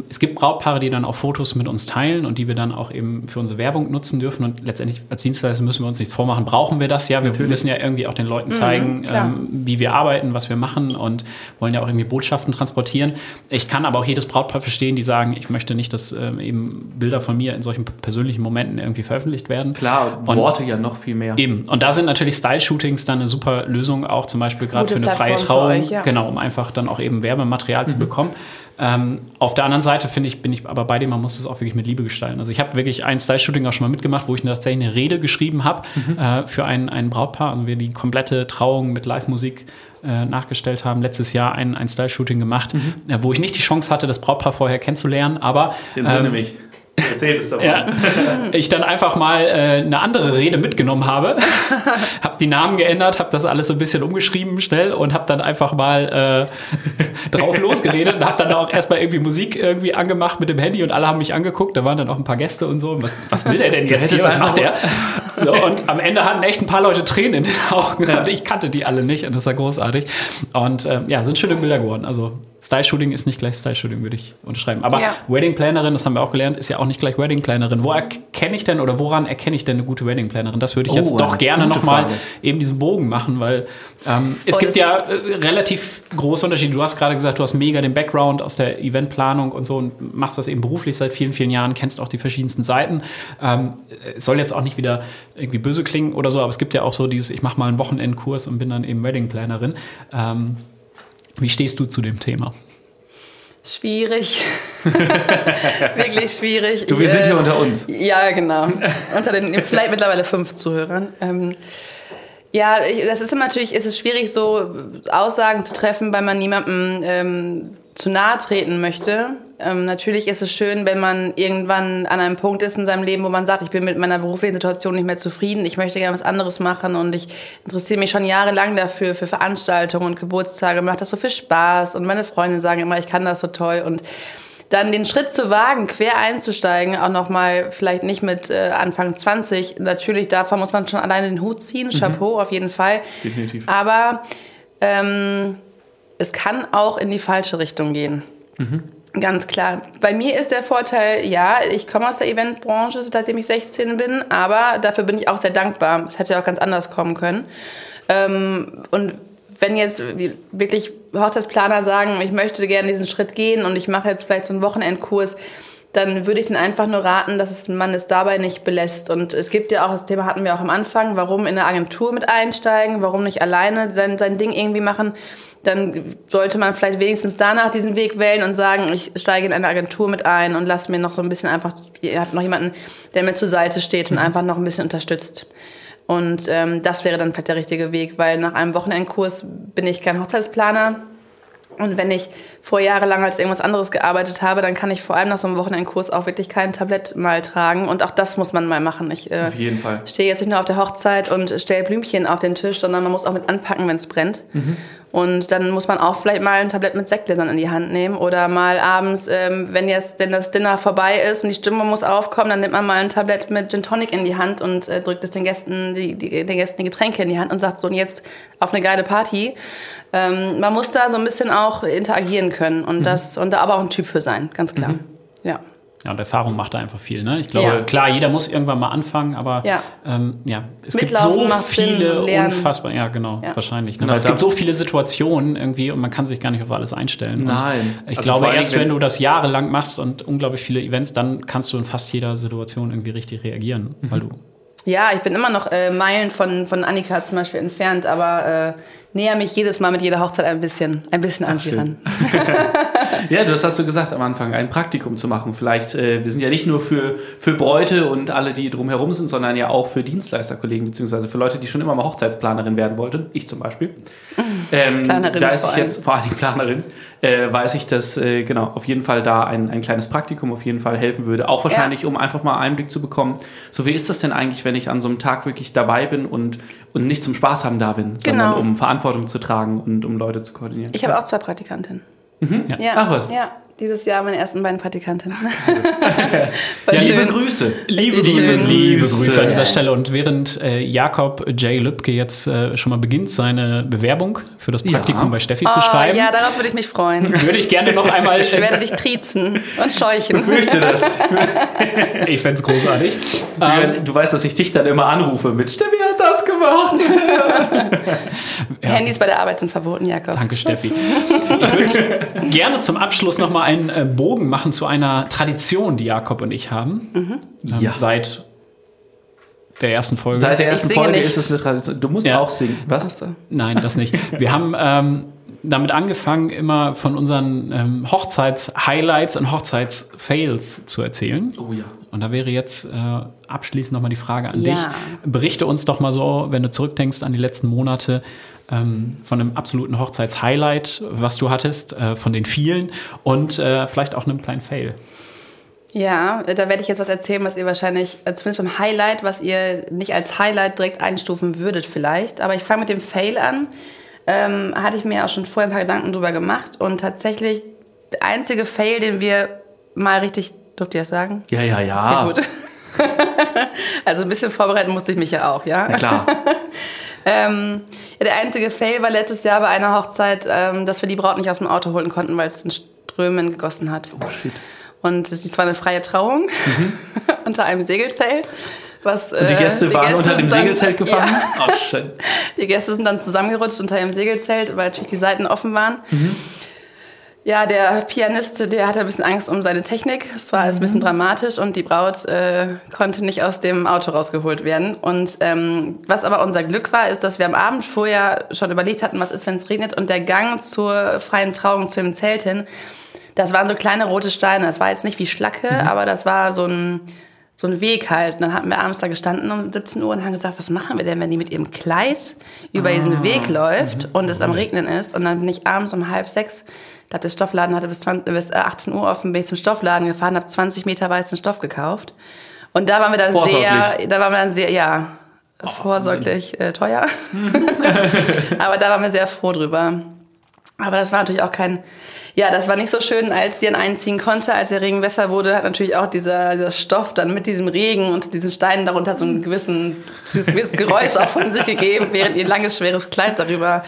es gibt Brautpaare, die dann auch Fotos mit uns teilen und die wir dann auch eben für unsere Werbung nutzen dürfen. Und letztendlich als Dienstleister müssen wir uns nichts vormachen. Brauchen wir das ja? Wir Natürlich. müssen ja irgendwie auch den Leuten zeigen, mhm, ähm, wie wir arbeiten, was wir machen und wollen ja auch irgendwie Botschaften transportieren. Ich kann aber auch jedes Brautpaar verstehen, die sagen, ich möchte nicht, dass ähm, eben Bilder von mir in solchen persönlichen Momenten irgendwie veröffentlicht werden. Klar, und Worte ja noch viel mehr. Eben. Und da sind natürlich Style-Shootings dann eine super Lösung, auch zum Beispiel gerade für eine freie Trauung. Euch, ja. Genau, um einfach dann auch eben Werbematerial mhm. zu bekommen. Ähm, auf der anderen Seite finde ich, bin ich aber bei dir, man muss es auch wirklich mit Liebe gestalten. Also ich habe wirklich ein Style-Shooting auch schon mal mitgemacht, wo ich tatsächlich eine Rede geschrieben habe mhm. äh, für ein, ein Brautpaar. Also wir die komplette Trauung mit Live-Musik äh, nachgestellt haben. Letztes Jahr ein, ein Style-Shooting gemacht, mhm. äh, wo ich nicht die Chance hatte, das Brautpaar vorher kennenzulernen, aber ich entsinne ähm, mich. Erzählt es davon. Ja, ich dann einfach mal äh, eine andere Rede mitgenommen habe, habe die Namen geändert, habe das alles so ein bisschen umgeschrieben schnell und habe dann einfach mal äh, drauf losgeredet und habe dann auch erstmal irgendwie Musik irgendwie angemacht mit dem Handy und alle haben mich angeguckt. Da waren dann auch ein paar Gäste und so. Was, was will der denn jetzt hier? Was macht der? So, und am Ende hatten echt ein paar Leute Tränen in den Augen ja. und ich kannte die alle nicht und das war großartig. Und äh, ja, sind schöne Bilder geworden. Also Style-Shooting ist nicht gleich Style-Shooting, würde ich unterschreiben. Aber ja. Wedding-Plannerin, das haben wir auch gelernt, ist ja auch nicht gleich Wedding-Plannerin. Wo erkenne ich denn oder woran erkenne ich denn eine gute Wedding-Plannerin? Das würde ich jetzt oh, doch gerne nochmal eben diesen Bogen machen, weil ähm, es oh, gibt ja äh, relativ große Unterschiede. Du hast gerade gesagt, du hast mega den Background aus der Eventplanung und so und machst das eben beruflich seit vielen, vielen Jahren, kennst auch die verschiedensten Seiten. Ähm, es soll jetzt auch nicht wieder irgendwie böse klingen oder so, aber es gibt ja auch so dieses, ich mache mal einen Wochenendkurs und bin dann eben Wedding-Plannerin. Ähm, wie stehst du zu dem Thema? Schwierig. Wirklich schwierig. Du, wir ich, sind hier äh, unter uns. Ja, genau. unter den vielleicht mittlerweile fünf Zuhörern. Ähm, ja, das ist natürlich, ist es schwierig, so Aussagen zu treffen, weil man niemandem ähm, zu nahe treten möchte. Ähm, natürlich ist es schön, wenn man irgendwann an einem Punkt ist in seinem Leben, wo man sagt, ich bin mit meiner beruflichen Situation nicht mehr zufrieden, ich möchte gerne was anderes machen und ich interessiere mich schon jahrelang dafür, für Veranstaltungen und Geburtstage, macht das so viel Spaß und meine Freunde sagen immer, ich kann das so toll und dann den Schritt zu wagen, quer einzusteigen, auch nochmal vielleicht nicht mit äh, Anfang 20, natürlich davon muss man schon alleine den Hut ziehen, mhm. Chapeau auf jeden Fall. Definitiv. Aber ähm, es kann auch in die falsche Richtung gehen. Mhm. Ganz klar. Bei mir ist der Vorteil, ja, ich komme aus der Eventbranche, seitdem ich 16 bin, aber dafür bin ich auch sehr dankbar. Es hätte ja auch ganz anders kommen können. Ähm, und wenn jetzt wirklich Hochzeitsplaner sagen, ich möchte gerne diesen Schritt gehen und ich mache jetzt vielleicht so einen Wochenendkurs, dann würde ich den einfach nur raten, dass man es dabei nicht belässt. Und es gibt ja auch, das Thema hatten wir auch am Anfang, warum in eine Agentur mit einsteigen, warum nicht alleine sein, sein Ding irgendwie machen dann sollte man vielleicht wenigstens danach diesen Weg wählen und sagen, ich steige in eine Agentur mit ein und lasse mir noch so ein bisschen einfach, ihr habt noch jemanden, der mir zur Seite steht und mhm. einfach noch ein bisschen unterstützt. Und ähm, das wäre dann vielleicht der richtige Weg, weil nach einem Wochenendkurs bin ich kein Hochzeitsplaner. Und wenn ich vor Jahre lang als irgendwas anderes gearbeitet habe, dann kann ich vor allem nach so einem Wochenendkurs auch wirklich kein Tablett mal tragen. Und auch das muss man mal machen. Ich äh, auf jeden Fall. stehe jetzt nicht nur auf der Hochzeit und stelle Blümchen auf den Tisch, sondern man muss auch mit anpacken, wenn es brennt. Mhm. Und dann muss man auch vielleicht mal ein Tablett mit Sektgläsern in die Hand nehmen oder mal abends, ähm, wenn jetzt wenn das Dinner vorbei ist und die Stimmung muss aufkommen, dann nimmt man mal ein Tablett mit Gin Tonic in die Hand und äh, drückt es den Gästen die, die, den Gästen die Getränke in die Hand und sagt so und jetzt auf eine geile Party. Ähm, man muss da so ein bisschen auch interagieren können und das und da aber auch ein Typ für sein, ganz klar. Ja. Ja, und Erfahrung macht da einfach viel. Ne? Ich glaube, Ja. klar, jeder muss irgendwann mal anfangen, aber Ja. ähm, ja, es Mitlaufen gibt so viele unfassbar, ja genau, Ja. wahrscheinlich. Ne? Genau, Weil es gibt so viele Situationen irgendwie und man kann sich gar nicht auf alles einstellen. Nein. Und ich Also glaube, erst wenn- du das jahrelang machst und unglaublich viele Events, dann kannst du in fast jeder Situation irgendwie richtig reagieren, Mhm. weil du Ja, ich bin immer noch äh, Meilen von, von Annika zum Beispiel entfernt, aber äh, näher mich jedes Mal mit jeder Hochzeit ein bisschen, ein bisschen an sie ran. Ja, das hast du gesagt am Anfang, ein Praktikum zu machen. Vielleicht, äh, wir sind ja nicht nur für, für Bräute und alle, die drumherum sind, sondern ja auch für Dienstleisterkollegen, beziehungsweise für Leute, die schon immer mal Hochzeitsplanerin werden wollten. Ich zum Beispiel. Ähm, Planerin weiß vor ich jetzt, vor allem Planerin, äh, weiß ich, dass äh, genau auf jeden Fall da ein, ein kleines Praktikum auf jeden Fall helfen würde. Auch wahrscheinlich, um einfach mal Einblick zu bekommen. So wie ist das denn eigentlich, wenn ich an so einem Tag wirklich dabei bin und, und nicht zum Spaß haben da bin, sondern Genau. um Verantwortung zu tragen und um Leute zu koordinieren? Ich habe auch zwei Praktikantinnen. Ja. Ja, Ach was. Ja, dieses Jahr meine ersten beiden Praktikantinnen. Ja, War liebe. Grüße. Liebe, liebe, liebe Grüße. An dieser Ja. Stelle. Und während äh, Jakob J. Lübke jetzt äh, schon mal beginnt, seine Bewerbung für das Praktikum Ja. bei Steffi zu Oh, schreiben, ja, darauf würde ich mich freuen. würde ich gerne noch einmal. Ich werde dich triezen und scheuchen. fürchte das. ich fände es großartig. Ähm, du weißt, dass ich dich dann immer anrufe mit Steffi hat das gemacht. Handys bei der Arbeit sind verboten, Jakob. Danke, Steffi. Ich würde gerne zum Abschluss noch mal einen äh, Bogen machen zu einer Tradition, die Jakob und ich haben. Ähm, Ja. Seit der ersten Folge. Seit der ersten Folge nicht. ist es eine Tradition. Du musst Ja. auch singen. Was? Nein, das nicht. Wir haben ähm, damit angefangen, immer von unseren ähm, Hochzeits-Highlights und Hochzeits-Fails zu erzählen. Oh ja. Und da wäre jetzt äh, abschließend nochmal die Frage an Ja. dich. Berichte uns doch mal so, wenn du zurückdenkst an die letzten Monate, ähm, von einem absoluten Hochzeits-Highlight, was du hattest, äh, von den vielen und äh, vielleicht auch einem kleinen Fail. Ja, da werde ich jetzt was erzählen, was ihr wahrscheinlich, äh, zumindest beim Highlight, was ihr nicht als Highlight direkt einstufen würdet vielleicht. Aber ich fange mit dem Fail an. Ähm, hatte ich mir auch schon vorher ein paar Gedanken drüber gemacht. Und tatsächlich, der einzige Fail, den wir mal richtig, dürft ihr das sagen? Ja, ja, ja. Ja, gut. also ein bisschen vorbereiten musste ich mich ja auch, ja. Na klar. Ähm, ja, der einzige Fail war letztes Jahr bei einer Hochzeit, ähm, dass wir die Braut nicht aus dem Auto holen konnten, weil es in Strömen gegossen hat. Oh shit. Und es ist zwar eine freie Trauung unter einem Segelzelt. Was, Mhm. Und die äh, Gäste waren unter dem dann- Segelzelt gefangen? Ja, Oh shit. die Gäste sind dann zusammengerutscht unter dem Segelzelt, weil natürlich die Seiten offen waren. Mhm. Ja, der Pianist, der hatte ein bisschen Angst um seine Technik. Es war alles ein Mhm. bisschen dramatisch und die Braut äh, konnte nicht aus dem Auto rausgeholt werden. Und ähm, was aber unser Glück war, ist, dass wir am Abend vorher schon überlegt hatten, was ist, wenn es regnet. Und der Gang zur freien Trauung, zu dem Zelt hin, das waren so kleine rote Steine. Das war jetzt nicht wie Schlacke, Mhm. aber das war so ein, so ein Weg halt. Und dann hatten wir abends da gestanden um 17 Uhr und haben gesagt, was machen wir denn, wenn die mit ihrem Kleid über Ah. diesen Weg Mhm. läuft und es am Regnen ist. Und dann bin ich abends um halb sechs, ich glaube, der Stoffladen hatte bis, 20, bis äh, 18 Uhr offen, bin ich zum Stoffladen gefahren, habe 20 Meter weißen Stoff gekauft. Und da waren wir dann sehr, da waren wir dann sehr, ja, vorsorglich äh, teuer. Aber da waren wir sehr froh drüber. Aber das war natürlich auch kein, ja, das war nicht so schön, als sie dann einziehen konnte. Als der Regen besser wurde, hat natürlich auch dieser, dieser Stoff dann mit diesem Regen und diesen Steinen darunter so einen gewissen, dieses gewisses Geräusch auch von sich gegeben, während ihr langes, schweres Kleid darüber,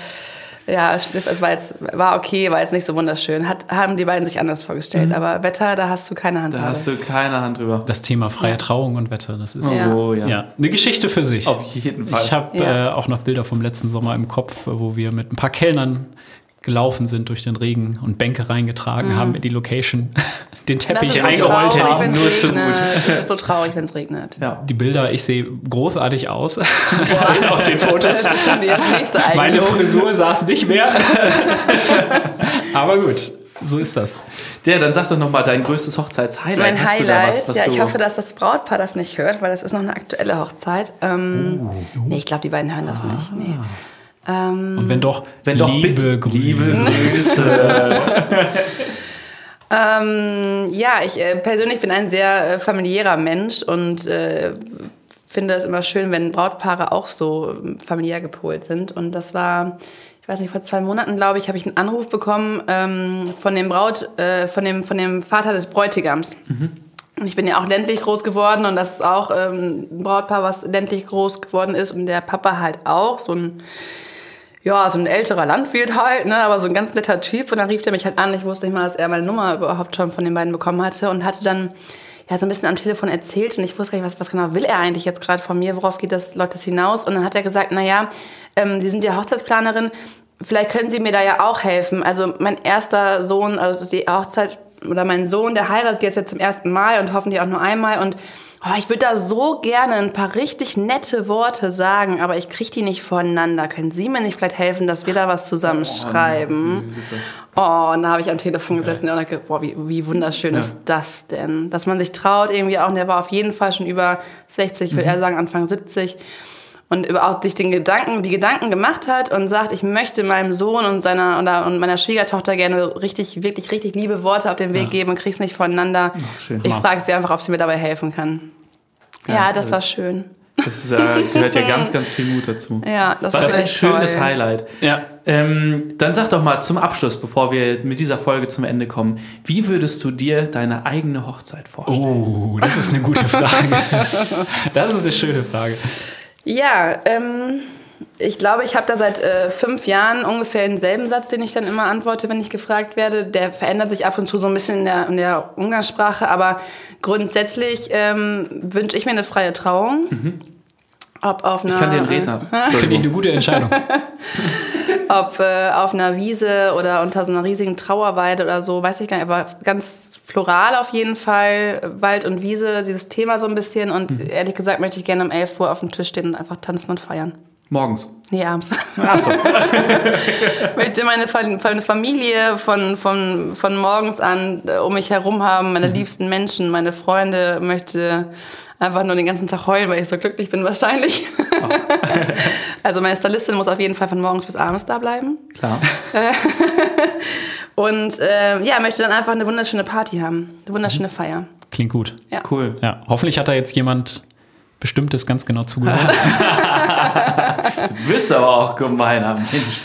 ja. Es war jetzt, war okay, war jetzt nicht so wunderschön. Hat, haben die beiden sich anders vorgestellt. Aber Wetter, da hast du keine Hand Da drauf. hast du keine Hand drüber. Das Thema freie Trauung und Wetter, das ist Ja. Oh ja. ja, eine Geschichte für sich. Auf jeden Fall. Ich habe Ja. äh, auch noch Bilder vom letzten Sommer im Kopf, wo wir mit ein paar Kellnern gelaufen sind durch den Regen und Bänke reingetragen haben in die Location, den Mhm. Teppich so traurig, haben. Nur zu gut. Das ist so traurig, wenn es regnet. ja. Die Bilder, ich sehe großartig aus auf den Fotos. Meine. Frisur saß nicht mehr. Aber gut, so ist das. Der, dann sag doch noch mal dein größtes Hochzeitshighlight. Mein Hast du da Highlight, was, was ja, du ich hoffe, dass das Brautpaar das nicht hört, weil das ist noch eine aktuelle Hochzeit. Ähm, Nee, ich glaube, die beiden hören das nicht. Nee. Ähm, Und wenn doch, Wenn doch liebe Grüße. Liebe Grüße. ähm, ja, ich äh, persönlich bin ein sehr äh, familiärer Mensch und äh, finde es immer schön, wenn Brautpaare auch so ähm, familiär gepolt sind. Und das war, ich weiß nicht, vor zwei Monaten, glaube ich, habe ich einen Anruf bekommen ähm, von dem Braut, äh, von dem, von dem Vater des Bräutigams. Und ich bin ja auch ländlich groß geworden und das ist auch ähm, ein Brautpaar, was ländlich groß geworden ist und der Papa halt auch, so ein, ja, so ein älterer Landwirt halt, ne, aber so ein ganz netter Typ. Und dann rief er mich halt an. Ich wusste nicht mal, dass er meine Nummer überhaupt schon von den beiden bekommen hatte und hatte dann ja so ein bisschen am Telefon erzählt und ich wusste gar nicht, was, was genau will er eigentlich jetzt gerade von mir, worauf geht das, läuft das hinaus? Und dann hat er gesagt, na ja, ähm, Sie sind ja Hochzeitsplanerin, vielleicht können Sie mir da ja auch helfen. Also mein erster Sohn, also die Hochzeit oder mein Sohn, der heiratet jetzt ja zum ersten Mal und hoffentlich auch nur einmal und oh, ich würde da so gerne ein paar richtig nette Worte sagen, aber ich kriege die nicht voneinander. Können Sie mir nicht vielleicht helfen, dass wir da was zusammenschreiben? Oh, und da habe ich am Telefon gesessen und dachte, boah, wie, wie wunderschön ist das denn? Dass man sich traut irgendwie auch, und der war auf jeden Fall schon über 60, ich will eher sagen Anfang 70 und überhaupt sich den Gedanken, die Gedanken gemacht hat und sagt, ich möchte meinem Sohn und seiner oder und meiner Schwiegertochter gerne richtig, wirklich, richtig liebe Worte auf den Weg geben und krieg's nicht voneinander. schön. ich frage sie einfach, ob sie mir dabei helfen kann. Ja, das war schön. Das ist, äh, gehört ja ganz, ganz viel Mut dazu. Ja, das war ist ein schönes toll. Highlight. Ja. Ähm, dann sag doch mal zum Abschluss, bevor wir mit dieser Folge zum Ende kommen, wie würdest du dir deine eigene Hochzeit vorstellen? Oh, das ist eine gute Frage. Das ist eine schöne Frage. Ja, ähm, ich glaube, ich habe da seit äh, fünf Jahren ungefähr denselben Satz, den ich dann immer antworte, wenn ich gefragt werde. Der verändert sich ab und zu so ein bisschen in der, in der Umgangssprache, aber grundsätzlich ähm, wünsche ich mir eine freie Trauung. Ob auf einer, Ich kann einen Redner. Finde ich eine gute Entscheidung. ob äh, auf einer Wiese oder unter so einer riesigen Trauerweide oder so, weiß ich gar nicht, aber ganz floral auf jeden Fall, Wald und Wiese, dieses Thema so ein bisschen und ehrlich gesagt möchte ich gerne um 11 Uhr auf dem Tisch stehen und einfach tanzen und feiern. Morgens. Nee, abends. Achso. möchte meine Fa- meine Familie von, von, von morgens an äh, um mich herum haben, meine liebsten Menschen, meine Freunde, möchte einfach nur den ganzen Tag heulen, weil ich so glücklich bin wahrscheinlich. also meine Stylistin muss auf jeden Fall von morgens bis abends da bleiben. Klar. Und äh, ja, möchte dann einfach eine wunderschöne Party haben, eine wunderschöne Feier. Klingt gut. Ja. Cool. Ja, hoffentlich hat da jetzt jemand Bestimmtes ganz genau zugehört. Du bist aber auch gemeiner Mensch.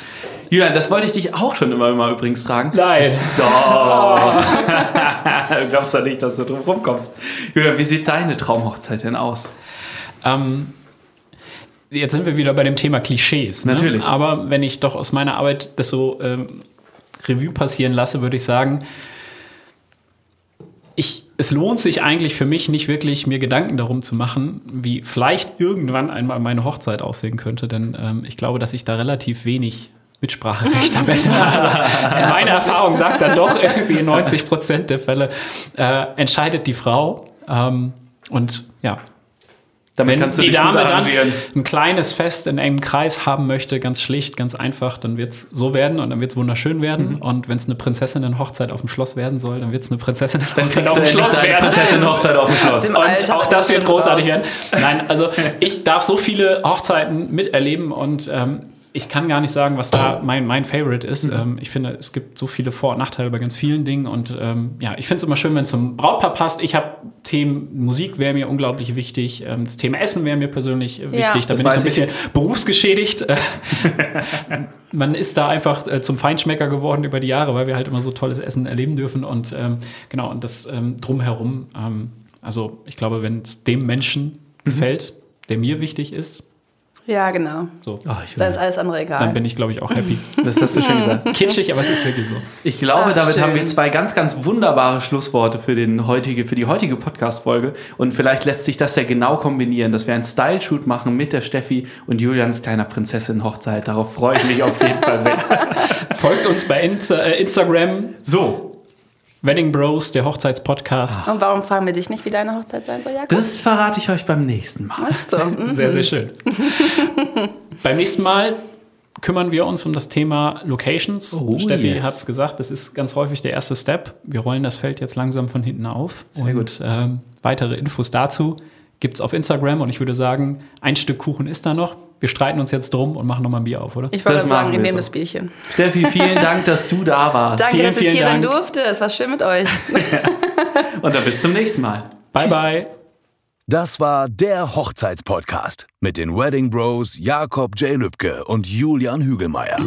Julian, das wollte ich dich auch schon immer mal übrigens fragen. Nein. Doch. du glaubst ja nicht, dass du drum rumkommst. Julian, wie sieht deine Traumhochzeit denn aus? Ähm, jetzt sind wir wieder bei dem Thema Klischees. Ne? Natürlich. Aber wenn ich doch aus meiner Arbeit das so ähm, Revue passieren lasse, würde ich sagen, ich, es lohnt sich eigentlich für mich nicht wirklich, mir Gedanken darum zu machen, wie vielleicht irgendwann einmal meine Hochzeit aussehen könnte. Denn ähm, ich glaube, dass ich da relativ wenig Mitspracherecht am Ende. Meine Erfahrung sagt dann doch irgendwie in 90 Prozent der Fälle äh, entscheidet die Frau. Ähm, und ja, Damit wenn kannst du die Dame dann ein kleines Fest in engem Kreis haben möchte, ganz schlicht, ganz einfach, dann wird es so werden und dann wird es wunderschön werden. Und wenn es eine Prinzessinnen-Hochzeit auf dem Schloss werden soll, dann wird es eine Prinzessinnen-Hochzeit auf dem Schloss werden. Prinzessin-Hochzeit auf dem Schloss. Und Alter auch das ist wird großartig raus. werden. Nein, also ich darf so viele Hochzeiten miterleben und ähm, ich kann gar nicht sagen, was da mein, mein Favorite ist. Ähm, ich finde, es gibt so viele Vor- und Nachteile bei ganz vielen Dingen und ähm, ja, ich finde es immer schön, wenn es zum Brautpaar passt. Ich habe Themen, Musik wäre mir unglaublich wichtig, ähm, das Thema Essen wäre mir persönlich äh, wichtig. da bin ich so ein bisschen berufsgeschädigt. Man ist da einfach äh, zum Feinschmecker geworden über die Jahre, weil wir halt immer so tolles Essen erleben dürfen und ähm, genau, und das ähm, drumherum, ähm, also ich glaube, wenn es dem Menschen gefällt, der mir wichtig ist, Ja, genau. so, Ach, ich, Da ist alles andere egal. dann bin ich, glaube ich, auch happy. das hast du schön gesagt. Kitschig, aber es ist wirklich so. Ich glaube, Ach, damit schön. haben wir zwei ganz, ganz wunderbare Schlussworte für, den heutige, für die heutige Podcast-Folge. Und vielleicht lässt sich das ja genau kombinieren, dass wir einen Style-Shoot machen mit der Steffi und Julians kleiner Prinzessin-Hochzeit. Darauf freue ich mich auf jeden Fall sehr. Folgt uns bei Insta äh, Instagram, So, Wedding Bros, der Hochzeitspodcast. Und warum fragen wir dich nicht, wie deine Hochzeit sein soll, Jakob? das verrate ich euch beim nächsten Mal. Ach so. mhm. Sehr, sehr schön. Beim nächsten Mal kümmern wir uns um das Thema Locations. Oh, Steffi yes. hat es gesagt, das ist ganz häufig der erste Step. Wir rollen das Feld jetzt langsam von hinten auf. Sehr und gut. Ähm, weitere Infos dazu gibt es auf Instagram. Und ich würde sagen, ein Stück Kuchen ist da noch. Wir streiten uns jetzt drum und machen nochmal ein Bier auf, oder? Ich wollte Das sagen, wir nehmen so. das Bierchen. Steffi, vielen Dank, dass du da warst. Danke, Vielen, dass ich vielen hier sein Dank. durfte. Es war schön mit euch. Und dann bis zum nächsten Mal. Bye, Tschüss. bye. Das war der Hochzeitspodcast mit den Wedding Bros Jakob J. Lübke und Julian Hügelmeier.